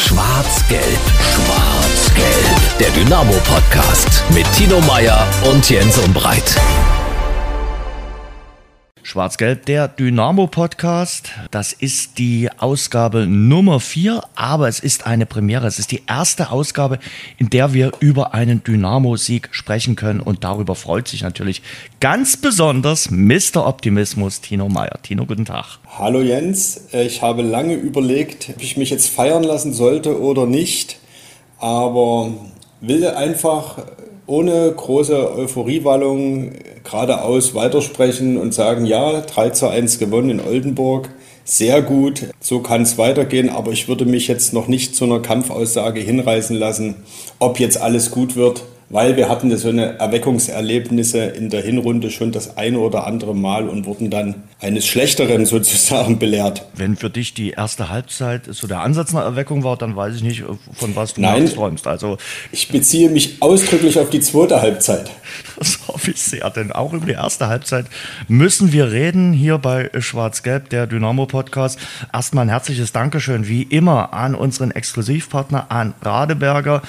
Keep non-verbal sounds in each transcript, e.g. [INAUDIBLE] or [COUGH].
Schwarz-Gelb, Schwarz-Gelb. Der Dynamo-Podcast mit Tino Meyer und Jens Umbreit. Schwarz-Gelb, der Dynamo-Podcast. Das ist die Ausgabe Nummer 4, aber es ist eine Premiere. Es ist die erste Ausgabe, in der wir über einen Dynamo-Sieg sprechen können. Und darüber freut sich natürlich ganz besonders Mr. Optimismus Tino Meyer. Tino, guten Tag. Hallo Jens. Ich habe lange überlegt, ob ich mich jetzt feiern lassen sollte oder nicht. Aber will einfach ohne große Euphoriewallung geradeaus weitersprechen und sagen, ja, 3 zu 1 gewonnen in Oldenburg, sehr gut, so kann es weitergehen, aber ich würde mich jetzt noch nicht zu einer Kampfaussage hinreißen lassen, ob jetzt alles gut wird weil wir hatten so eine Erweckungserlebnisse in der Hinrunde schon das eine oder andere Mal und wurden dann eines Schlechteren [LAUGHS] sozusagen belehrt. Wenn für dich die erste Halbzeit so der Ansatz einer Erweckung war, dann weiß ich nicht, von was du Nein, träumst. Also ich beziehe mich ausdrücklich auf die zweite Halbzeit. [LAUGHS] Das hoffe ich sehr, denn auch über die erste Halbzeit müssen wir reden hier bei Schwarz-Gelb, der Dynamo-Podcast. Erstmal ein herzliches Dankeschön, wie immer, an unseren Exklusivpartner, an Radeberger.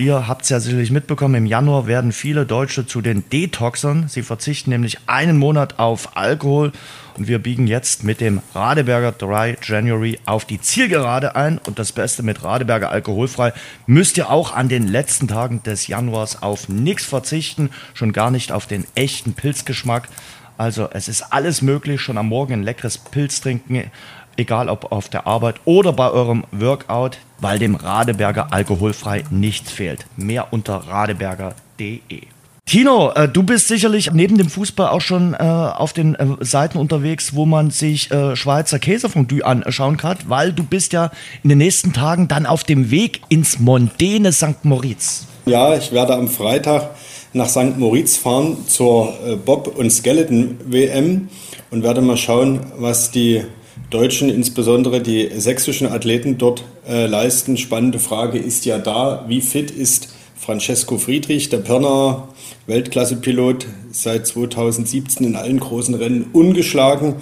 Ihr habt es ja sicherlich mitbekommen, im Januar werden viele Deutsche zu den Detoxern. Sie verzichten nämlich einen Monat auf Alkohol und wir biegen jetzt mit dem Radeberger Dry January auf die Zielgerade ein. Und das Beste mit Radeberger alkoholfrei müsst ihr auch an den letzten Tagen des Januars auf nichts verzichten, schon gar nicht auf den echten Pilzgeschmack. Also es ist alles möglich, schon am Morgen ein leckeres Pilz trinken, egal ob auf der Arbeit oder bei eurem Workout, weil dem Radeberger alkoholfrei nichts fehlt. Mehr unter radeberger.de. Tino, äh, du bist sicherlich neben dem Fußball auch schon äh, auf den äh, Seiten unterwegs, wo man sich äh, Schweizer Käsefondue anschauen kann, weil du bist ja in den nächsten Tagen dann auf dem Weg ins Mondene St. Moritz. Ja, ich werde am Freitag nach St. Moritz fahren zur äh, Bob- und Skeleton-WM und werde mal schauen, was die Deutschen, insbesondere die sächsischen Athleten dort äh, leisten. Spannende Frage ist ja da, wie fit ist Francesco Friedrich, der Pirner Weltklasse-Pilot, seit 2017 in allen großen Rennen ungeschlagen,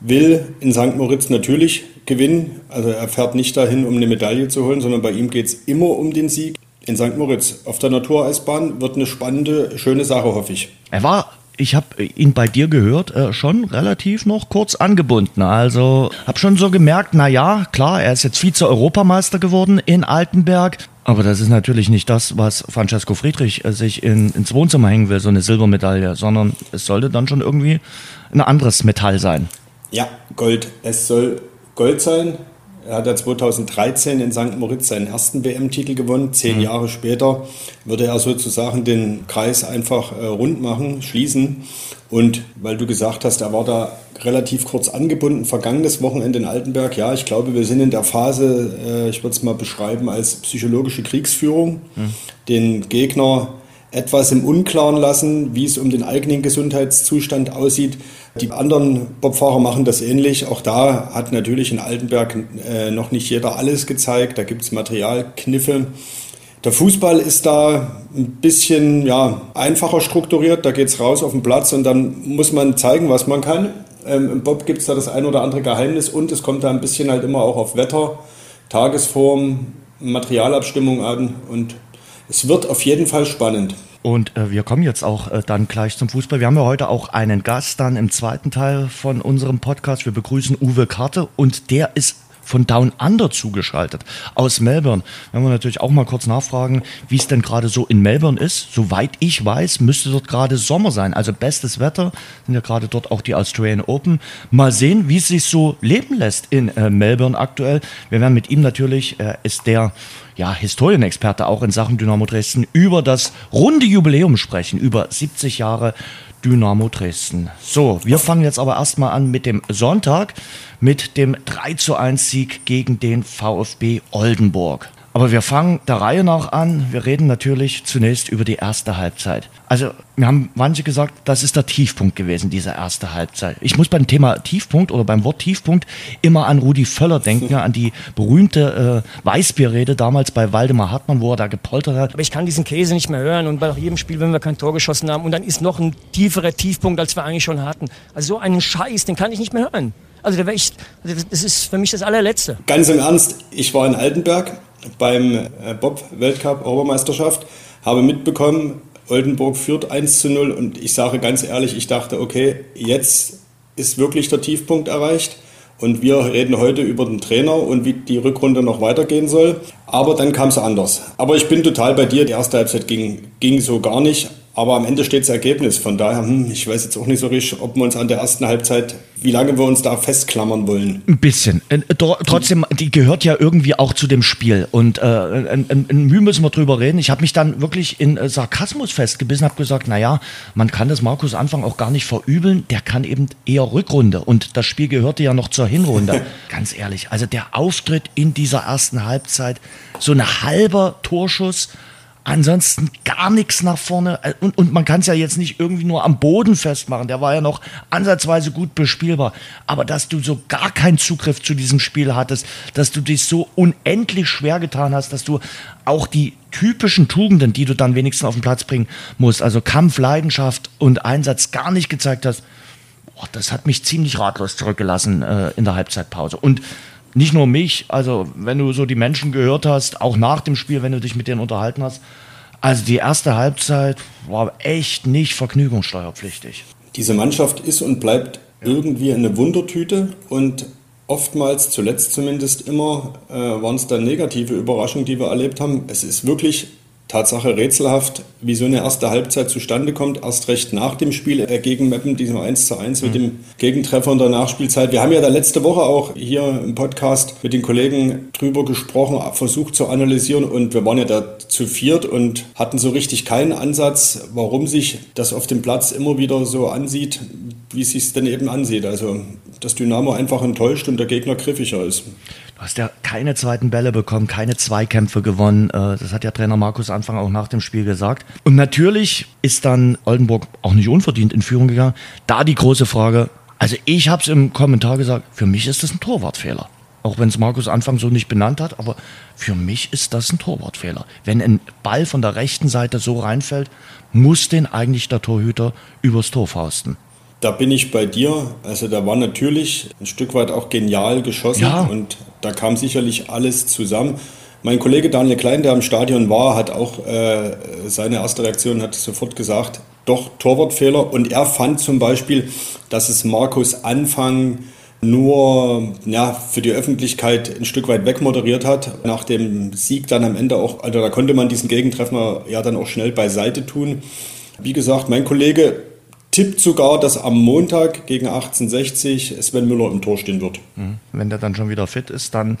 will in St. Moritz natürlich gewinnen. Also er fährt nicht dahin, um eine Medaille zu holen, sondern bei ihm geht es immer um den Sieg. In St. Moritz auf der Natureisbahn wird eine spannende, schöne Sache, hoffe ich. Er war ich habe ihn bei dir gehört, äh, schon relativ noch kurz angebunden. Also habe schon so gemerkt, na ja, klar, er ist jetzt Vize-Europameister geworden in Altenberg. Aber das ist natürlich nicht das, was Francesco Friedrich äh, sich in, ins Wohnzimmer hängen will, so eine Silbermedaille, sondern es sollte dann schon irgendwie ein anderes Metall sein. Ja, Gold. Es soll Gold sein. Er hat ja 2013 in St. Moritz seinen ersten WM-Titel gewonnen. Zehn mhm. Jahre später würde er sozusagen den Kreis einfach äh, rund machen, schließen. Und weil du gesagt hast, er war da relativ kurz angebunden, vergangenes Wochenende in Altenberg. Ja, ich glaube, wir sind in der Phase, äh, ich würde es mal beschreiben als psychologische Kriegsführung. Mhm. Den Gegner etwas im Unklaren lassen, wie es um den eigenen Gesundheitszustand aussieht. Die anderen Bobfahrer machen das ähnlich. Auch da hat natürlich in Altenberg äh, noch nicht jeder alles gezeigt. Da gibt es Materialkniffe. Der Fußball ist da ein bisschen ja, einfacher strukturiert. Da geht es raus auf den Platz und dann muss man zeigen, was man kann. Ähm, Im Bob gibt es da das ein oder andere Geheimnis und es kommt da ein bisschen halt immer auch auf Wetter, Tagesform, Materialabstimmung an und es wird auf jeden Fall spannend. Und äh, wir kommen jetzt auch äh, dann gleich zum Fußball. Wir haben ja heute auch einen Gast dann im zweiten Teil von unserem Podcast. Wir begrüßen Uwe Karte und der ist von Down Under zugeschaltet aus Melbourne. Wenn wir natürlich auch mal kurz nachfragen, wie es denn gerade so in Melbourne ist. Soweit ich weiß, müsste dort gerade Sommer sein. Also bestes Wetter. Sind ja gerade dort auch die Australian Open. Mal sehen, wie es sich so leben lässt in äh, Melbourne aktuell. Wir werden mit ihm natürlich, äh, ist der ja, Historienexperte auch in Sachen Dynamo Dresden, über das runde Jubiläum sprechen, über 70 Jahre Dynamo Dresden. So, wir fangen jetzt aber erstmal an mit dem Sonntag, mit dem 3 zu 1 Sieg gegen den VfB Oldenburg. Aber wir fangen der Reihe nach an. Wir reden natürlich zunächst über die erste Halbzeit. Also, wir haben manche gesagt, das ist der Tiefpunkt gewesen, diese erste Halbzeit. Ich muss beim Thema Tiefpunkt oder beim Wort Tiefpunkt immer an Rudi Völler denken, an die berühmte äh, Weißbierrede damals bei Waldemar Hartmann, wo er da gepoltert hat. Aber ich kann diesen Käse nicht mehr hören und bei jedem Spiel, wenn wir kein Tor geschossen haben und dann ist noch ein tieferer Tiefpunkt, als wir eigentlich schon hatten. Also so einen Scheiß, den kann ich nicht mehr hören. Also, also das ist für mich das allerletzte. Ganz im Ernst, ich war in Altenberg beim äh, Bob-Weltcup Europameisterschaft, habe mitbekommen, Oldenburg führt 1 zu 0 und ich sage ganz ehrlich, ich dachte, okay, jetzt ist wirklich der Tiefpunkt erreicht. Und wir reden heute über den Trainer und wie die Rückrunde noch weitergehen soll. Aber dann kam es anders. Aber ich bin total bei dir. Die erste Halbzeit ging, ging so gar nicht. Aber am Ende steht das Ergebnis. Von daher, hm, ich weiß jetzt auch nicht so richtig, ob wir uns an der ersten Halbzeit, wie lange wir uns da festklammern wollen. Ein bisschen. Äh, trotzdem, die gehört ja irgendwie auch zu dem Spiel. Und äh, ein, ein Mühe müssen wir drüber reden. Ich habe mich dann wirklich in äh, Sarkasmus festgebissen, habe gesagt, naja, man kann das Markus Anfang auch gar nicht verübeln. Der kann eben eher Rückrunde. Und das Spiel gehörte ja noch zur Hinrunde. [LAUGHS] Ganz ehrlich, also der Auftritt in dieser ersten Halbzeit, so ein halber Torschuss Ansonsten gar nichts nach vorne. Und, und man kann es ja jetzt nicht irgendwie nur am Boden festmachen. Der war ja noch ansatzweise gut bespielbar. Aber dass du so gar keinen Zugriff zu diesem Spiel hattest, dass du dich so unendlich schwer getan hast, dass du auch die typischen Tugenden, die du dann wenigstens auf den Platz bringen musst, also Kampf, Leidenschaft und Einsatz gar nicht gezeigt hast, boah, das hat mich ziemlich ratlos zurückgelassen äh, in der Halbzeitpause. Und nicht nur mich, also wenn du so die Menschen gehört hast, auch nach dem Spiel, wenn du dich mit denen unterhalten hast, also die erste Halbzeit war echt nicht vergnügungssteuerpflichtig. Diese Mannschaft ist und bleibt irgendwie eine Wundertüte und oftmals, zuletzt zumindest immer, äh, waren es dann negative Überraschungen, die wir erlebt haben. Es ist wirklich Tatsache rätselhaft, wie so eine erste Halbzeit zustande kommt, erst recht nach dem Spiel äh, gegen Meppen, diesem 1 zu 1 mit mhm. dem Gegentreffer in der Nachspielzeit. Wir haben ja da letzte Woche auch hier im Podcast mit den Kollegen drüber gesprochen, versucht zu analysieren und wir waren ja da zu viert und hatten so richtig keinen Ansatz, warum sich das auf dem Platz immer wieder so ansieht, wie es sich denn eben ansieht. Also, dass Dynamo einfach enttäuscht und der Gegner griffiger ist. Du hast ja keine zweiten Bälle bekommen, keine Zweikämpfe gewonnen. Äh, das hat ja Trainer Markus Anfang auch nach dem Spiel gesagt. Und natürlich ist dann Oldenburg auch nicht unverdient in Führung gegangen. Da die große Frage, also ich habe es im Kommentar gesagt, für mich ist das ein Torwartfehler. Auch wenn es Markus Anfang so nicht benannt hat, aber für mich ist das ein Torwartfehler. Wenn ein Ball von der rechten Seite so reinfällt, muss den eigentlich der Torhüter übers Tor fausten. Da bin ich bei dir. Also da war natürlich ein Stück weit auch genial geschossen ja. und da kam sicherlich alles zusammen. Mein Kollege Daniel Klein, der im Stadion war, hat auch äh, seine erste Reaktion hat sofort gesagt, doch Torwartfehler. Und er fand zum Beispiel, dass es Markus Anfang nur ja, für die Öffentlichkeit ein Stück weit wegmoderiert hat. Nach dem Sieg dann am Ende auch, also da konnte man diesen Gegentreffer ja dann auch schnell beiseite tun. Wie gesagt, mein Kollege tippt sogar, dass am Montag gegen 1860 Sven Müller im Tor stehen wird. Mhm. Wenn der dann schon wieder fit ist, dann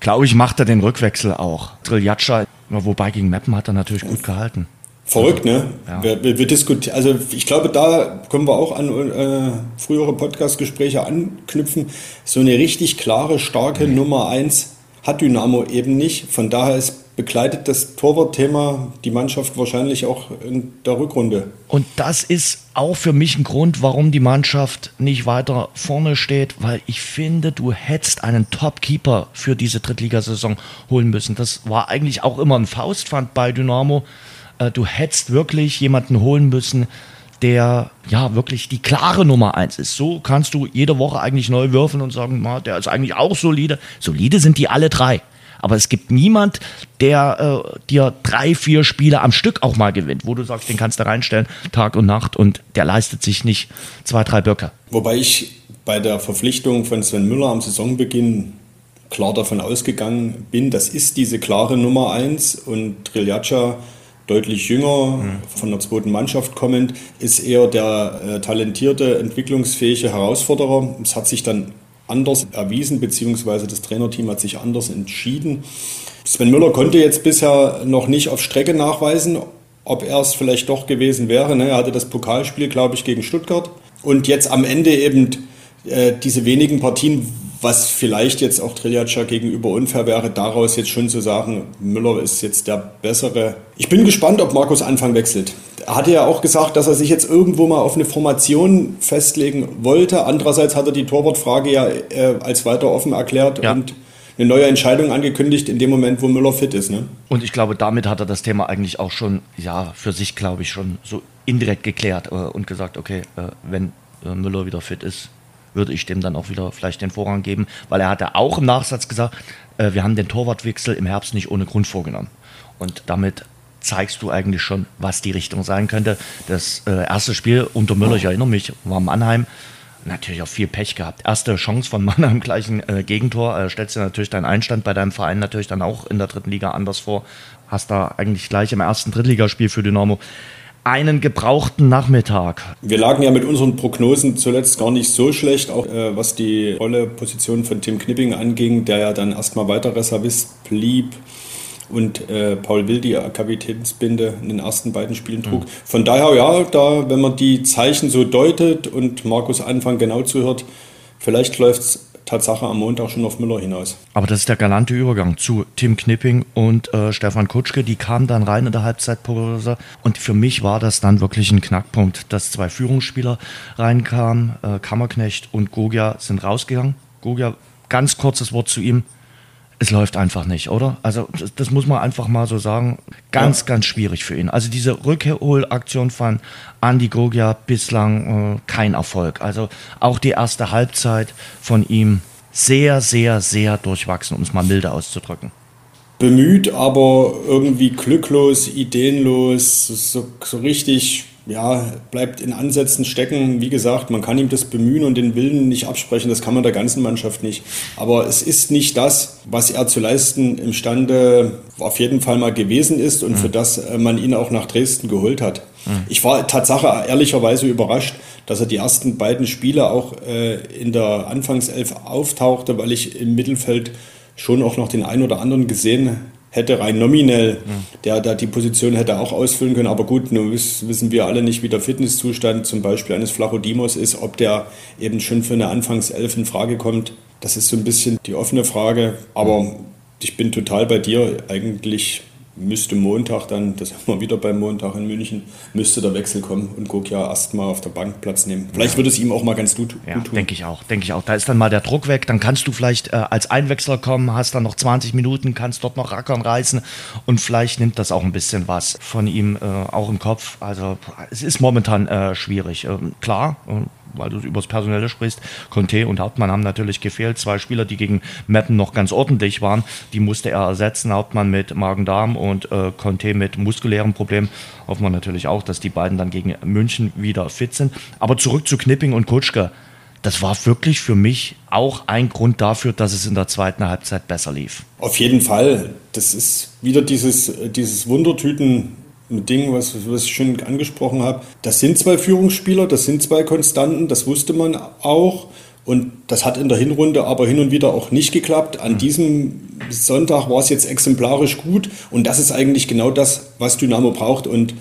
glaube ich, macht er den Rückwechsel auch. Triljatscha, wobei gegen Meppen hat er natürlich gut gehalten. Verrückt, ne? Ja. Wir, wir, wir diskutieren, also ich glaube, da können wir auch an äh, frühere Podcast-Gespräche anknüpfen. So eine richtig klare, starke mhm. Nummer 1 hat Dynamo eben nicht. Von daher ist begleitet das Torwartthema die Mannschaft wahrscheinlich auch in der Rückrunde. Und das ist auch für mich ein Grund, warum die Mannschaft nicht weiter vorne steht, weil ich finde, du hättest einen Top-Keeper für diese Drittligasaison holen müssen. Das war eigentlich auch immer ein Faustpfand bei Dynamo. Äh, du hättest wirklich jemanden holen müssen, der ja wirklich die klare Nummer eins ist. So kannst du jede Woche eigentlich neu würfeln und sagen, der ist eigentlich auch solide. Solide sind die alle drei. Aber es gibt niemand, der äh, dir drei, vier Spiele am Stück auch mal gewinnt, wo du sagst, den kannst du reinstellen, Tag und Nacht und der leistet sich nicht zwei, drei Böcke. Wobei ich bei der Verpflichtung von Sven Müller am Saisonbeginn klar davon ausgegangen bin, das ist diese klare Nummer eins und Triljatscha deutlich jünger, mhm. von der zweiten Mannschaft kommend, ist eher der äh, talentierte, entwicklungsfähige Herausforderer. Es hat sich dann anders erwiesen, beziehungsweise das Trainerteam hat sich anders entschieden. Sven Müller konnte jetzt bisher noch nicht auf Strecke nachweisen, ob er es vielleicht doch gewesen wäre. Ne? Er hatte das Pokalspiel, glaube ich, gegen Stuttgart. Und jetzt am Ende eben äh, diese wenigen Partien, was vielleicht jetzt auch Triljatscha gegenüber unfair wäre, daraus jetzt schon zu sagen, Müller ist jetzt der bessere. Ich bin gespannt, ob Markus Anfang wechselt. Er hatte ja auch gesagt, dass er sich jetzt irgendwo mal auf eine Formation festlegen wollte. Andererseits hat er die Torwartfrage ja äh, als weiter offen erklärt ja. und eine neue Entscheidung angekündigt in dem Moment, wo Müller fit ist. Ne? Und ich glaube, damit hat er das Thema eigentlich auch schon, ja, für sich, glaube ich, schon so indirekt geklärt äh, und gesagt, okay, äh, wenn äh, Müller wieder fit ist, würde ich dem dann auch wieder vielleicht den Vorrang geben, weil er hatte auch im Nachsatz gesagt, äh, wir haben den Torwartwechsel im Herbst nicht ohne Grund vorgenommen. Und damit zeigst du eigentlich schon, was die Richtung sein könnte. Das äh, erste Spiel unter Müller, ich erinnere mich, war Mannheim. Natürlich auch viel Pech gehabt. Erste Chance von Mannheim gleich ein äh, Gegentor. Äh, stellst dir natürlich deinen Einstand bei deinem Verein natürlich dann auch in der dritten Liga anders vor. Hast da eigentlich gleich im ersten Drittligaspiel für Dynamo einen gebrauchten Nachmittag. Wir lagen ja mit unseren Prognosen zuletzt gar nicht so schlecht, auch äh, was die Rolle Position von Tim Knipping anging, der ja dann erstmal weiter Reservist blieb und äh, Paul Will die Kapitänsbinde in den ersten beiden Spielen trug. Mhm. Von daher, ja, da, wenn man die Zeichen so deutet und Markus Anfang genau zuhört, vielleicht läuft es Tatsache am Montag schon auf Müller hinaus. Aber das ist der galante Übergang zu Tim Knipping und äh, Stefan Kutschke. Die kamen dann rein in der Halbzeitpause. Und für mich war das dann wirklich ein Knackpunkt, dass zwei Führungsspieler reinkamen. Äh, Kammerknecht und Gogia sind rausgegangen. Gogia, ganz kurzes Wort zu ihm es läuft einfach nicht, oder? Also das, das, muss man einfach mal so sagen. Ganz, ja. ganz schwierig für ihn. Also diese Rückholaktion von Andy Gogia bislang äh, kein Erfolg. Also auch die erste Halbzeit von ihm sehr, sehr, sehr durchwachsen, um es mal milde auszudrücken. Bemüht, aber irgendwie glücklos, ideenlos, so, so richtig ja, bleibt in Ansätzen stecken. Wie gesagt, man kann ihm das Bemühen und den Willen nicht absprechen, das kann man der ganzen Mannschaft nicht. Aber es ist nicht das, was er zu leisten imstande auf jeden Fall mal gewesen ist und mhm. für das äh, man ihn auch nach Dresden geholt hat. Mhm. Ich war Tatsache ehrlicherweise überrascht, dass er die ersten beiden Spiele auch äh, in der Anfangself auftauchte, weil ich im Mittelfeld schon auch noch den einen oder anderen gesehen hätte rein nominell, der da die Position hätte auch ausfüllen können. Aber gut, nun wissen wir alle nicht, wie der Fitnesszustand zum Beispiel eines Flachodimos ist, ob der eben schon für eine Anfangself in Frage kommt. Das ist so ein bisschen die offene Frage. Aber ich bin total bei dir. Eigentlich müsste Montag dann, das haben wir wieder beim Montag in München, müsste der Wechsel kommen und Gokia erstmal auf der Bank Platz nehmen. Vielleicht würde es ihm auch mal ganz gut, ja, gut tun. Denke ich auch, denke ich auch. Da ist dann mal der Druck weg, dann kannst du vielleicht äh, als Einwechsler kommen, hast dann noch 20 Minuten, kannst dort noch rackern reißen und vielleicht nimmt das auch ein bisschen was von ihm äh, auch im Kopf. Also es ist momentan äh, schwierig. Ähm, klar, äh, weil du über das Personelle sprichst, Conte und Hauptmann haben natürlich gefehlt. Zwei Spieler, die gegen Meppen noch ganz ordentlich waren, die musste er ersetzen. Hauptmann mit Magen-Darm und äh, Conte mit muskulären Problemen. Hoffen wir natürlich auch, dass die beiden dann gegen München wieder fit sind. Aber zurück zu Knipping und Kutschke. Das war wirklich für mich auch ein Grund dafür, dass es in der zweiten Halbzeit besser lief. Auf jeden Fall. Das ist wieder dieses, dieses Wundertüten ein Ding, was, was ich schon angesprochen habe. Das sind zwei Führungsspieler, das sind zwei Konstanten, das wusste man auch. Und das hat in der Hinrunde aber hin und wieder auch nicht geklappt. An mhm. diesem Sonntag war es jetzt exemplarisch gut. Und das ist eigentlich genau das, was Dynamo braucht. Und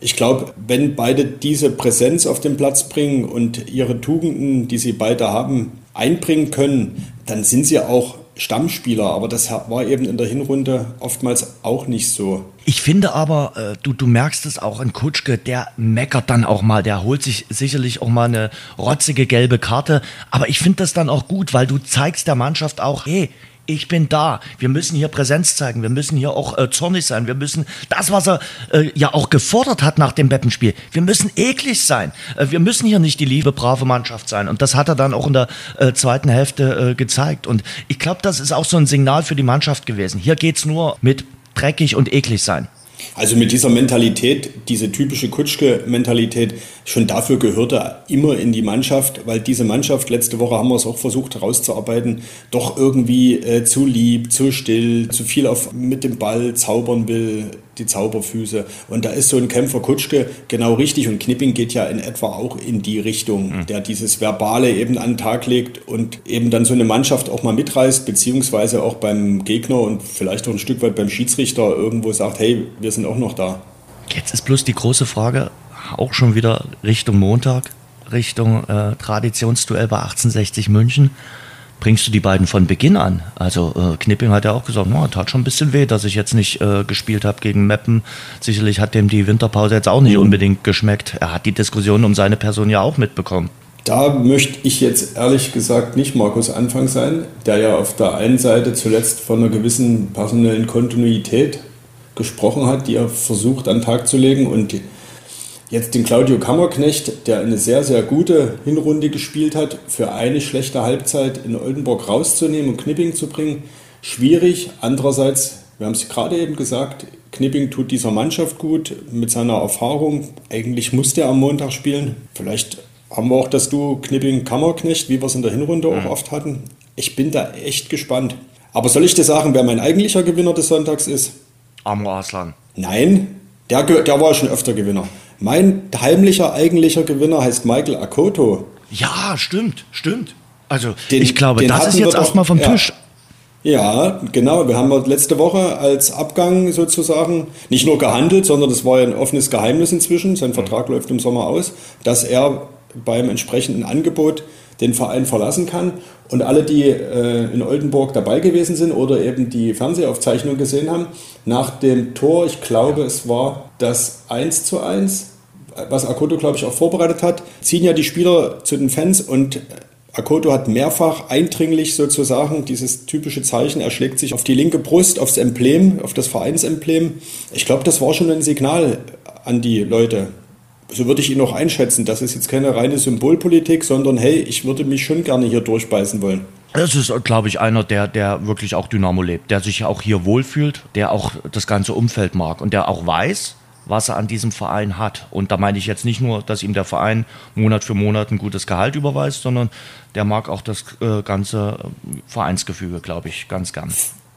ich glaube, wenn beide diese Präsenz auf den Platz bringen und ihre Tugenden, die sie beide haben, einbringen können, dann sind sie auch Stammspieler, aber das war eben in der Hinrunde oftmals auch nicht so. Ich finde aber, äh, du, du merkst es auch in Kutschke, der meckert dann auch mal, der holt sich sicherlich auch mal eine rotzige gelbe Karte, aber ich finde das dann auch gut, weil du zeigst der Mannschaft auch, hey, ich bin da. Wir müssen hier Präsenz zeigen. Wir müssen hier auch äh, zornig sein. Wir müssen das, was er äh, ja auch gefordert hat nach dem Beppenspiel. Wir müssen eklig sein. Äh, wir müssen hier nicht die liebe, brave Mannschaft sein. Und das hat er dann auch in der äh, zweiten Hälfte äh, gezeigt. Und ich glaube, das ist auch so ein Signal für die Mannschaft gewesen. Hier geht es nur mit dreckig und eklig sein. Also mit dieser Mentalität, diese typische Kutschke-Mentalität, schon dafür gehört er immer in die Mannschaft, weil diese Mannschaft, letzte Woche haben wir es auch versucht herauszuarbeiten, doch irgendwie äh, zu lieb, zu still, zu viel auf, mit dem Ball zaubern will, die Zauberfüße. Und da ist so ein Kämpfer Kutschke genau richtig und Knipping geht ja in etwa auch in die Richtung, mhm. der dieses Verbale eben an den Tag legt und eben dann so eine Mannschaft auch mal mitreißt, beziehungsweise auch beim Gegner und vielleicht auch ein Stück weit beim Schiedsrichter irgendwo sagt, hey, wir sind auch noch da. Jetzt ist bloß die große Frage, auch schon wieder Richtung Montag, Richtung äh, Traditionsduell bei 1860 München bringst du die beiden von Beginn an? Also äh, Knipping hat ja auch gesagt, no, tat schon ein bisschen weh, dass ich jetzt nicht äh, gespielt habe gegen Meppen. Sicherlich hat dem die Winterpause jetzt auch nicht mhm. unbedingt geschmeckt. Er hat die Diskussion um seine Person ja auch mitbekommen. Da möchte ich jetzt ehrlich gesagt nicht Markus Anfang sein, der ja auf der einen Seite zuletzt von einer gewissen personellen Kontinuität gesprochen hat, die er versucht an den Tag zu legen und jetzt den Claudio Kammerknecht, der eine sehr, sehr gute Hinrunde gespielt hat, für eine schlechte Halbzeit in Oldenburg rauszunehmen und Knipping zu bringen, schwierig. Andererseits, wir haben es gerade eben gesagt, Knipping tut dieser Mannschaft gut mit seiner Erfahrung. Eigentlich muss der am Montag spielen. Vielleicht haben wir auch das Duo Knipping-Kammerknecht, wie wir es in der Hinrunde auch oft hatten. Ich bin da echt gespannt. Aber soll ich dir sagen, wer mein eigentlicher Gewinner des Sonntags ist? Amro Aslan. Nein, der, der war schon öfter Gewinner. Mein heimlicher, eigentlicher Gewinner heißt Michael Akoto. Ja, stimmt, stimmt. Also den, ich glaube, das ist jetzt erstmal vom ja. Tisch. Ja, genau. Wir haben letzte Woche als Abgang sozusagen nicht nur gehandelt, sondern das war ja ein offenes Geheimnis inzwischen. Sein Vertrag läuft im Sommer aus, dass er beim entsprechenden Angebot den Verein verlassen kann. Und alle, die äh, in Oldenburg dabei gewesen sind oder eben die Fernsehaufzeichnung gesehen haben, nach dem Tor, ich glaube, es war das 1 zu 1, was Akoto, glaube ich, auch vorbereitet hat, ziehen ja die Spieler zu den Fans und Akoto hat mehrfach eindringlich sozusagen dieses typische Zeichen, er schlägt sich auf die linke Brust, aufs Emblem, auf das Vereinsemblem. Ich glaube, das war schon ein Signal an die Leute. So würde ich ihn auch einschätzen. Das ist jetzt keine reine Symbolpolitik, sondern hey, ich würde mich schon gerne hier durchbeißen wollen. Das ist, glaube ich, einer, der, der wirklich auch Dynamo lebt, der sich auch hier wohlfühlt, der auch das ganze Umfeld mag und der auch weiß, was er an diesem Verein hat. Und da meine ich jetzt nicht nur, dass ihm der Verein Monat für Monat ein gutes Gehalt überweist, sondern der mag auch das äh, ganze Vereinsgefüge, glaube ich, ganz gern.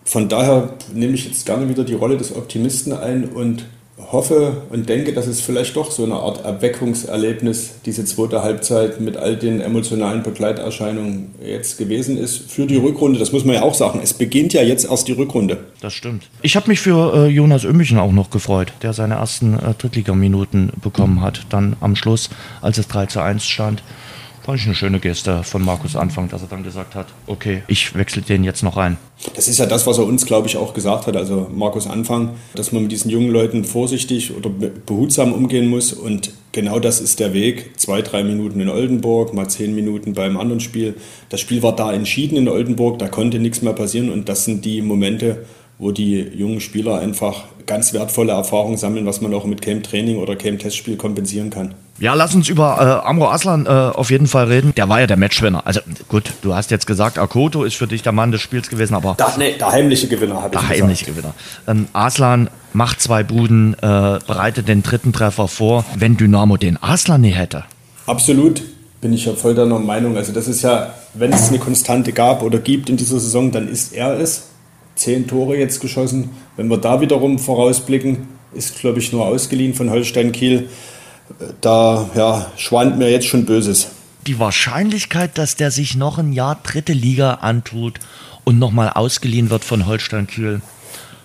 Von daher nehme ich jetzt gerne wieder die Rolle des Optimisten ein und hoffe und denke, dass es vielleicht doch so eine Art Erweckungserlebnis, diese zweite Halbzeit mit all den emotionalen Begleiterscheinungen jetzt gewesen ist für die Rückrunde. Das muss man ja auch sagen. Es beginnt ja jetzt erst die Rückrunde. Das stimmt. Ich habe mich für äh, Jonas Ömmichen auch noch gefreut, der seine ersten äh, Drittligaminuten bekommen hat. Dann am Schluss, als es 3 zu 1 stand. Fand ich eine schöne Geste von Markus Anfang, dass er dann gesagt hat, okay, ich wechsle den jetzt noch rein. Das ist ja das, was er uns, glaube ich, auch gesagt hat, also Markus Anfang, dass man mit diesen jungen Leuten vorsichtig oder behutsam umgehen muss. Und genau das ist der Weg. Zwei, drei Minuten in Oldenburg, mal zehn Minuten beim anderen Spiel. Das Spiel war da entschieden in Oldenburg, da konnte nichts mehr passieren. Und das sind die Momente, wo die jungen Spieler einfach ganz wertvolle Erfahrungen sammeln, was man auch mit Camp Training oder Camp Testspiel kompensieren kann. Ja, lass uns über äh, Amro Aslan äh, auf jeden Fall reden. Der war ja der Matchwinner. Also gut, du hast jetzt gesagt, Akoto ist für dich der Mann des Spiels gewesen, aber. Da, nee, der heimliche Gewinner, habe ich Der heimliche Gewinner. Ähm, Aslan macht zwei Buden, äh, bereitet den dritten Treffer vor. Wenn Dynamo den Aslan nie hätte. Absolut, bin ich ja voll deiner Meinung. Also das ist ja, wenn es eine Konstante gab oder gibt in dieser Saison, dann ist er es. Zehn Tore jetzt geschossen. Wenn wir da wiederum vorausblicken, ist, glaube ich, nur ausgeliehen von Holstein Kiel da ja, schwant mir jetzt schon Böses. Die Wahrscheinlichkeit, dass der sich noch ein Jahr dritte Liga antut und nochmal ausgeliehen wird von Holstein Kiel,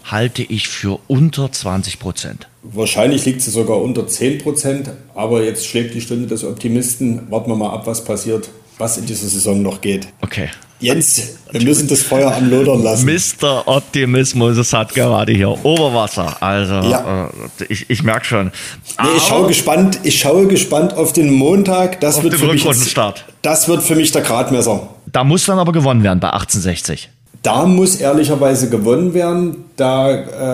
halte ich für unter 20 Prozent. Wahrscheinlich liegt sie sogar unter 10 Prozent, aber jetzt schlägt die Stunde des Optimisten. Warten wir mal ab, was passiert, was in dieser Saison noch geht. Okay. Jens, wir müssen das Feuer am Lodern lassen. Mr. Optimismus, es hat gerade hier Oberwasser. Also, ja. äh, ich, ich merke schon. Nee, ich, schaue gespannt, ich schaue gespannt auf den Montag. Das, wird für, mich jetzt, das wird für mich der Gradmesser. Da muss dann aber gewonnen werden bei 1860. Da muss ehrlicherweise gewonnen werden. Da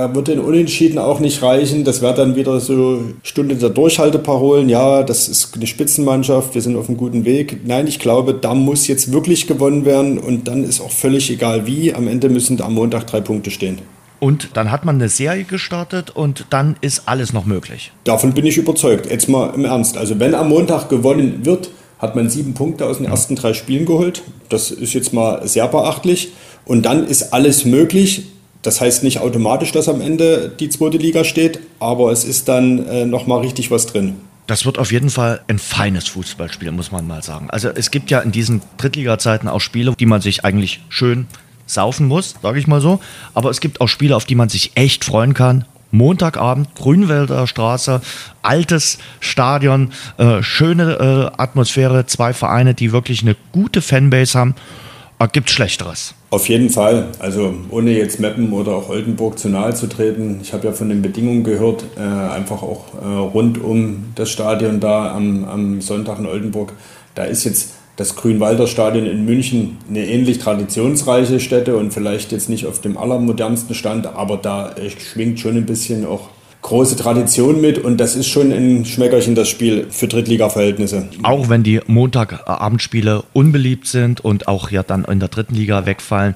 äh, wird den Unentschieden auch nicht reichen. Das wäre dann wieder so Stunde der Durchhalteparolen. Ja, das ist eine Spitzenmannschaft, wir sind auf einem guten Weg. Nein, ich glaube, da muss jetzt wirklich gewonnen werden und dann ist auch völlig egal wie. Am Ende müssen am Montag drei Punkte stehen. Und dann hat man eine Serie gestartet und dann ist alles noch möglich. Davon bin ich überzeugt. Jetzt mal im Ernst. Also wenn am Montag gewonnen wird, hat man sieben Punkte aus den ersten drei Spielen geholt. Das ist jetzt mal sehr beachtlich. Und dann ist alles möglich. Das heißt nicht automatisch, dass am Ende die zweite Liga steht, aber es ist dann äh, nochmal richtig was drin. Das wird auf jeden Fall ein feines Fußballspiel, muss man mal sagen. Also es gibt ja in diesen Drittliga-Zeiten auch Spiele, die man sich eigentlich schön saufen muss, sage ich mal so. Aber es gibt auch Spiele, auf die man sich echt freuen kann. Montagabend, Grünwälder Straße, altes Stadion, äh, schöne äh, Atmosphäre, zwei Vereine, die wirklich eine gute Fanbase haben. Äh, Gibt Schlechteres? Auf jeden Fall. Also ohne jetzt Meppen oder auch Oldenburg zu nahe zu treten. Ich habe ja von den Bedingungen gehört, äh, einfach auch äh, rund um das Stadion da am, am Sonntag in Oldenburg. Da ist jetzt das Grünwalder Stadion in München eine ähnlich traditionsreiche Stätte und vielleicht jetzt nicht auf dem allermodernsten Stand, aber da schwingt schon ein bisschen auch große Tradition mit und das ist schon ein Schmeckerchen, das Spiel für Drittliga-Verhältnisse. Auch wenn die Montagabendspiele unbeliebt sind und auch ja dann in der dritten Liga wegfallen.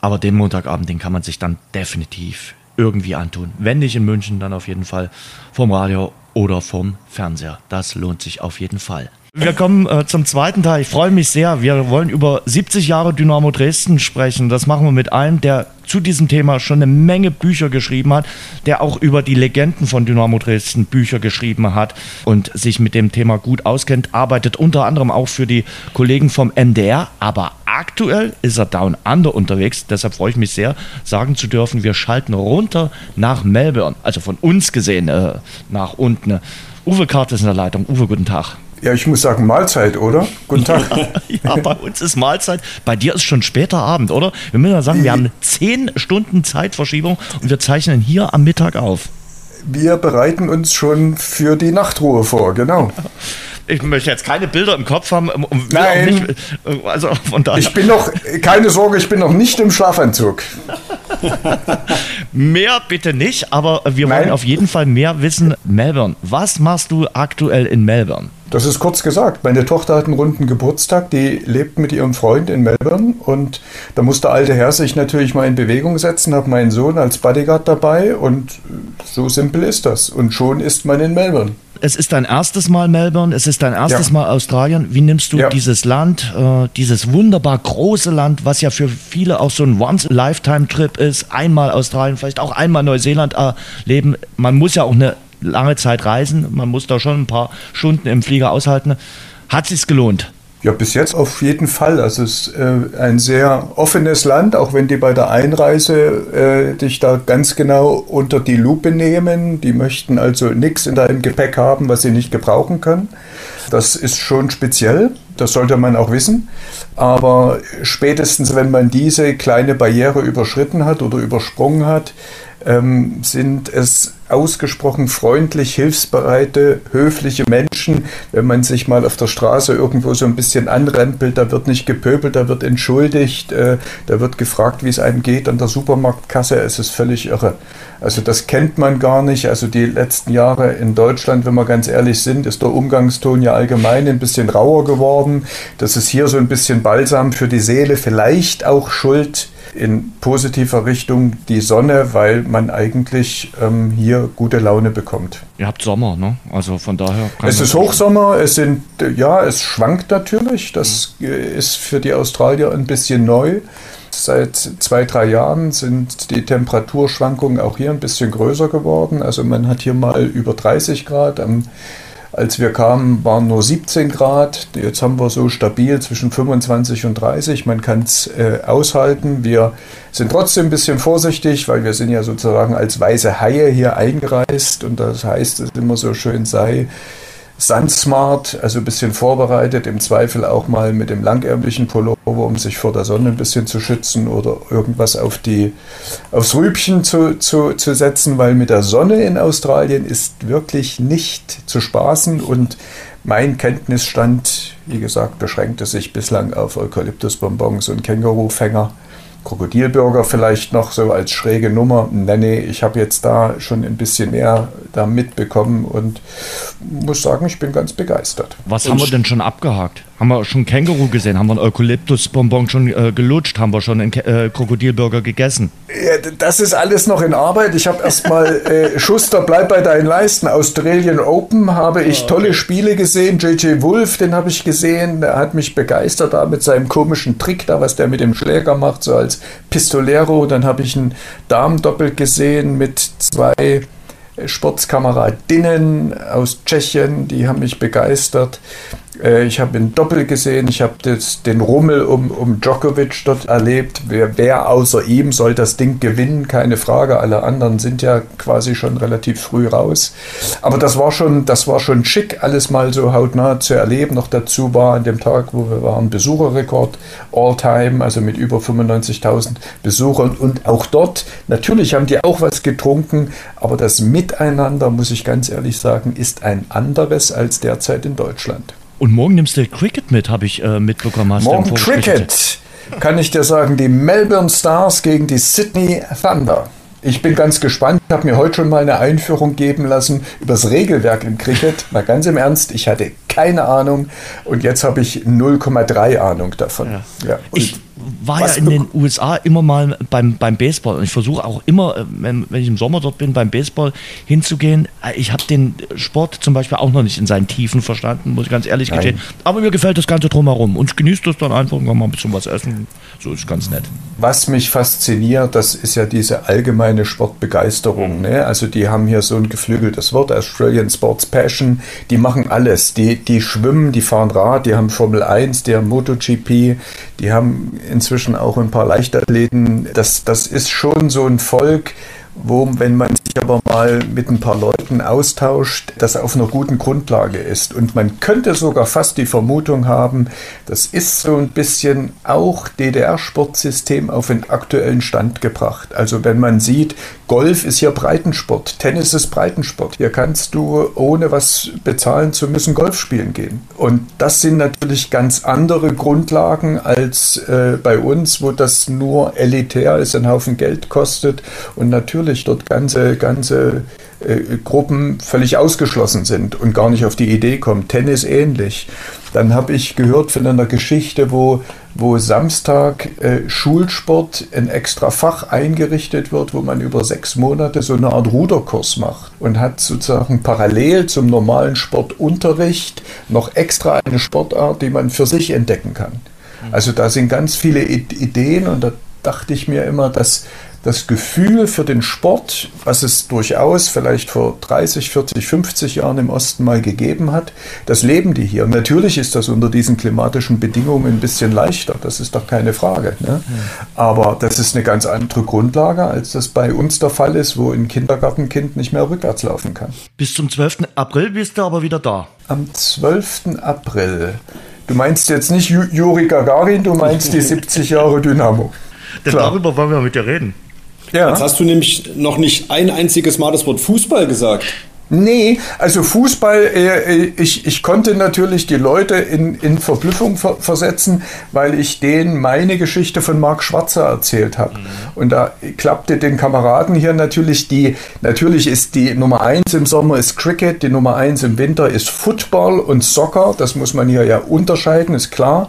Aber den Montagabend, den kann man sich dann definitiv irgendwie antun. Wenn nicht in München, dann auf jeden Fall vom Radio oder vom Fernseher. Das lohnt sich auf jeden Fall. Wir kommen äh, zum zweiten Teil. Ich freue mich sehr. Wir wollen über 70 Jahre Dynamo Dresden sprechen. Das machen wir mit einem, der zu diesem Thema schon eine Menge Bücher geschrieben hat, der auch über die Legenden von Dynamo Dresden Bücher geschrieben hat und sich mit dem Thema gut auskennt, arbeitet unter anderem auch für die Kollegen vom MDR, aber aktuell ist er Down Under unterwegs. Deshalb freue ich mich sehr, sagen zu dürfen, wir schalten runter nach Melbourne, also von uns gesehen äh, nach unten. Uwe Kart ist in der Leitung. Uwe, guten Tag. Ja, ich muss sagen Mahlzeit, oder? Guten Tag. [LAUGHS] ja, bei uns ist Mahlzeit. Bei dir ist schon später Abend, oder? Wir müssen ja sagen, wir haben zehn Stunden Zeitverschiebung und wir zeichnen hier am Mittag auf. Wir bereiten uns schon für die Nachtruhe vor, genau. [LAUGHS] Ich möchte jetzt keine Bilder im Kopf haben. Nein. Nicht, also von daher. Ich bin noch, keine Sorge, ich bin noch nicht im Schlafanzug. [LAUGHS] mehr bitte nicht, aber wir Nein. wollen auf jeden Fall mehr wissen. Melbourne, was machst du aktuell in Melbourne? Das ist kurz gesagt. Meine Tochter hat einen runden Geburtstag, die lebt mit ihrem Freund in Melbourne und da muss der alte Herr sich natürlich mal in Bewegung setzen, habe meinen Sohn als Bodyguard dabei und so simpel ist das. Und schon ist man in Melbourne. Es ist dein erstes Mal Melbourne, es ist dein erstes ja. Mal Australien. Wie nimmst du ja. dieses Land, äh, dieses wunderbar große Land, was ja für viele auch so ein Once-Lifetime-Trip ist, einmal Australien, vielleicht auch einmal Neuseeland erleben. Man muss ja auch eine lange Zeit reisen. Man muss da schon ein paar Stunden im Flieger aushalten. Hat sich's gelohnt? Ja, bis jetzt auf jeden Fall. Also es ist äh, ein sehr offenes Land, auch wenn die bei der Einreise äh, dich da ganz genau unter die Lupe nehmen. Die möchten also nichts in deinem Gepäck haben, was sie nicht gebrauchen können. Das ist schon speziell, das sollte man auch wissen. Aber spätestens, wenn man diese kleine Barriere überschritten hat oder übersprungen hat, ähm, sind es ausgesprochen freundlich, hilfsbereite, höfliche Menschen. Wenn man sich mal auf der Straße irgendwo so ein bisschen anrempelt, da wird nicht gepöbelt, da wird entschuldigt, äh, da wird gefragt, wie es einem geht an der Supermarktkasse. Es ist völlig irre. Also das kennt man gar nicht. Also die letzten Jahre in Deutschland, wenn wir ganz ehrlich sind, ist der Umgangston ja allgemein ein bisschen rauer geworden. Das ist hier so ein bisschen Balsam für die Seele, vielleicht auch Schuld in positiver Richtung die Sonne, weil man eigentlich ähm, hier gute Laune bekommt. Ihr habt Sommer, ne? Also von daher. es ist Hochsommer, es sind, ja, es schwankt natürlich. Das mhm. ist für die Australier ein bisschen neu. Seit zwei, drei Jahren sind die Temperaturschwankungen auch hier ein bisschen größer geworden. Also man hat hier mal über 30 Grad. Am als wir kamen, waren nur 17 Grad. Jetzt haben wir so stabil zwischen 25 und 30. Man kann es äh, aushalten. Wir sind trotzdem ein bisschen vorsichtig, weil wir sind ja sozusagen als weiße Haie hier eingereist. Und das heißt, es immer so schön sei, Sunsmart, also ein bisschen vorbereitet, im Zweifel auch mal mit dem langärmlichen Pullover, um sich vor der Sonne ein bisschen zu schützen oder irgendwas auf die, aufs Rübchen zu, zu, zu setzen, weil mit der Sonne in Australien ist wirklich nicht zu spaßen und mein Kenntnisstand, wie gesagt, beschränkte sich bislang auf Eukalyptusbonbons und Kängurufänger. Krokodilbürger vielleicht noch so als schräge Nummer. Nee, ich habe jetzt da schon ein bisschen mehr da mitbekommen und muss sagen, ich bin ganz begeistert. Was und haben wir denn schon abgehakt? Haben wir schon Känguru gesehen? Haben wir einen Eukalyptusbonbon schon äh, gelutscht? Haben wir schon einen äh, Krokodilburger gegessen? Ja, das ist alles noch in Arbeit. Ich habe erstmal äh, Schuster, bleib bei deinen Leisten. Australian Open habe ich tolle Spiele gesehen. JJ Wolf, den habe ich gesehen. Der hat mich begeistert da mit seinem komischen Trick da, was der mit dem Schläger macht, so als Pistolero. Dann habe ich einen Damendoppel gesehen mit zwei Sportskameradinnen aus Tschechien, die haben mich begeistert. Äh, ich habe ihn doppelt gesehen, ich habe den Rummel um, um Djokovic dort erlebt. Wer, wer außer ihm soll das Ding gewinnen? Keine Frage. Alle anderen sind ja quasi schon relativ früh raus. Aber das war schon, das war schon schick, alles mal so hautnah zu erleben. Noch dazu war an dem Tag, wo wir waren, Besucherrekord all time, also mit über 95.000 Besuchern. Und auch dort, natürlich haben die auch was getrunken, aber das Miteinander, muss ich ganz ehrlich sagen, ist ein anderes als derzeit in Deutschland. Und morgen nimmst du Cricket mit, habe ich äh, mitbekommen. Hast morgen Cricket, kann ich dir sagen. Die Melbourne Stars gegen die Sydney Thunder. Ich bin ganz gespannt. Ich habe mir heute schon mal eine Einführung geben lassen über das Regelwerk im Cricket. Mal ganz im Ernst, ich hatte keine Ahnung und jetzt habe ich 0,3 Ahnung davon. Ja. Ja. Ich war ja in den USA immer mal beim, beim Baseball und ich versuche auch immer, äh, wenn, wenn, ich im Sommer dort bin, beim Baseball hinzugehen. Äh, ich habe den Sport zum Beispiel auch noch nicht in seinen Tiefen verstanden, muss ich ganz ehrlich gestehen. Aber mir gefällt das Ganze drumherum und ich genieße das dann einfach und kann mal ein bisschen was essen. So ist ganz nett. Was mich fasziniert, das ist ja diese allgemeine Sportbegeisterung. Ne? Also die haben hier so ein geflügeltes Wort, Australian Sports Passion. Die machen alles. Die, die schwimmen, die fahren Rad, die haben Formel 1, die haben MotoGP, die haben inzwischen auch ein paar Leichtathleten. Das, das ist schon so ein Volk, wo, wenn man aber mal mit ein paar Leuten austauscht, das auf einer guten Grundlage ist. Und man könnte sogar fast die Vermutung haben, das ist so ein bisschen auch DDR-Sportsystem auf den aktuellen Stand gebracht. Also wenn man sieht, Golf ist hier Breitensport, Tennis ist Breitensport. Hier kannst du, ohne was bezahlen zu müssen, Golf spielen gehen. Und das sind natürlich ganz andere Grundlagen als äh, bei uns, wo das nur elitär ist, einen Haufen Geld kostet und natürlich natürlich dort ganze, ganze äh, Gruppen völlig ausgeschlossen sind und gar nicht auf die Idee kommen. Tennis ähnlich. Dann habe ich gehört von einer Geschichte, wo, wo Samstag äh, Schulsport ein extra Fach eingerichtet wird, wo man über sechs Monate so eine Art Ruderkurs macht und hat sozusagen parallel zum normalen Sportunterricht noch extra eine Sportart, die man für sich entdecken kann. Also da sind ganz viele Ideen und da dachte ich mir immer, dass das Gefühl für den Sport, was es durchaus vielleicht vor 30, 40, 50 Jahren im Osten mal gegeben hat, das leben die hier. Natürlich ist das unter diesen klimatischen Bedingungen ein bisschen leichter, das ist doch keine Frage. Ne? Aber das ist eine ganz andere Grundlage, als das bei uns der Fall ist, wo ein Kindergartenkind nicht mehr rückwärts laufen kann. Bis zum 12. April bist du aber wieder da. Am 12. April. Du meinst jetzt nicht Juri Gagarin, du meinst die 70 Jahre Dynamo. [LAUGHS] Denn darüber wollen wir mit dir reden. Ja. Jetzt hast du nämlich noch nicht ein einziges Mal das Wort Fußball gesagt. Nee, also Fußball, äh, ich, ich konnte natürlich die Leute in, in Verblüffung ver versetzen, weil ich denen meine Geschichte von Marc Schwarzer erzählt habe. Mhm. Und da klappte den Kameraden hier natürlich die, natürlich ist die Nummer eins im Sommer ist Cricket, die Nummer eins im Winter ist Football und Soccer, das muss man hier ja unterscheiden, ist klar,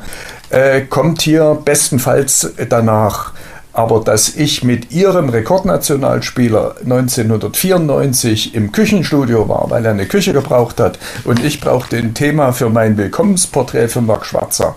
äh, kommt hier bestenfalls danach aber dass ich mit ihrem Rekordnationalspieler 1994 im Küchenstudio war, weil er eine Küche gebraucht hat. Und ich brauchte ein Thema für mein Willkommensporträt von Marc Schwarzer,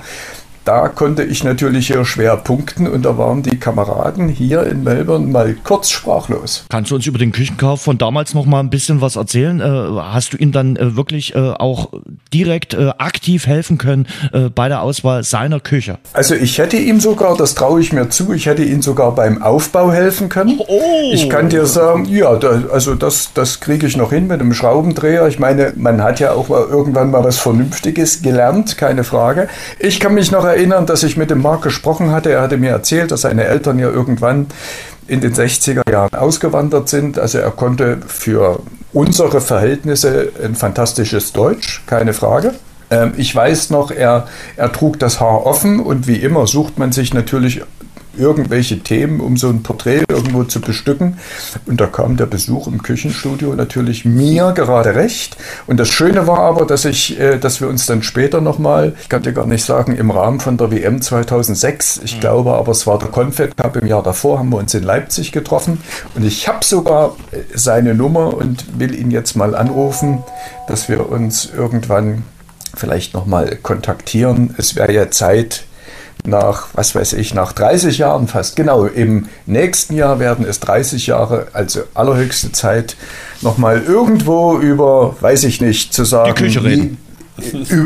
da konnte ich natürlich hier schwer punkten und da waren die Kameraden hier in Melbourne mal kurz sprachlos. Kannst du uns über den Küchenkauf von damals noch mal ein bisschen was erzählen? Äh, hast du ihm dann äh, wirklich äh, auch direkt aktiv helfen können bei der Auswahl seiner Küche? Also ich hätte ihm sogar, das traue ich mir zu, ich hätte ihm sogar beim Aufbau helfen können. Oh. Ich kann dir sagen, ja, da, also das, das kriege ich noch hin mit einem Schraubendreher. Ich meine, man hat ja auch irgendwann mal was Vernünftiges gelernt, keine Frage. Ich kann mich noch erinnern, erinnern, dass ich mit dem Marc gesprochen hatte. Er hatte mir erzählt, dass seine Eltern ja irgendwann in den 60er Jahren ausgewandert sind. Also er konnte für unsere Verhältnisse ein fantastisches Deutsch, keine Frage. Ähm, ich weiß noch, er, er trug das Haar offen und wie immer sucht man sich natürlich irgendwelche Themen, um so ein Porträt irgendwo zu bestücken. Und da kam der Besuch im Küchenstudio natürlich mir gerade recht. Und das Schöne war aber, dass ich, äh, dass wir uns dann später nochmal, ich kann dir gar nicht sagen, im Rahmen von der WM 2006, ich mhm. glaube aber es war der Confed Cup im Jahr davor, haben wir uns in Leipzig getroffen. Und ich habe sogar äh, seine Nummer und will ihn jetzt mal anrufen, dass wir uns irgendwann vielleicht nochmal kontaktieren. Es wäre ja Zeit, nach, was weiß ich, nach 30 Jahren fast, genau, im nächsten Jahr werden es 30 Jahre, also allerhöchste Zeit, nochmal irgendwo über, weiß ich nicht, zu sagen. Die Küche reden.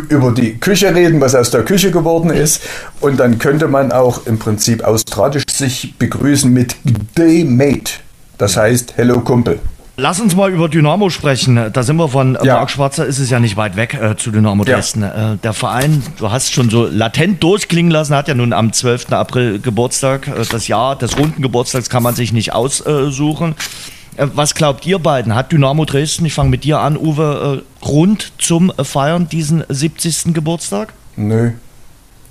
über die Küche reden, was aus der Küche geworden ist. Und dann könnte man auch im Prinzip australisch sich begrüßen mit Day Mate. Das heißt, Hello Kumpel. Lass uns mal über Dynamo sprechen. Da sind wir von ja. Marc Schwarzer, ist es ja nicht weit weg äh, zu Dynamo Dresden. Ja. Äh, der Verein, du hast schon so latent durchklingen lassen, hat ja nun am 12. April Geburtstag. Äh, das Jahr des runden Geburtstags kann man sich nicht aussuchen. Äh, was glaubt ihr beiden? Hat Dynamo Dresden, ich fange mit dir an, Uwe, äh, Grund zum Feiern diesen 70. Geburtstag? Nö.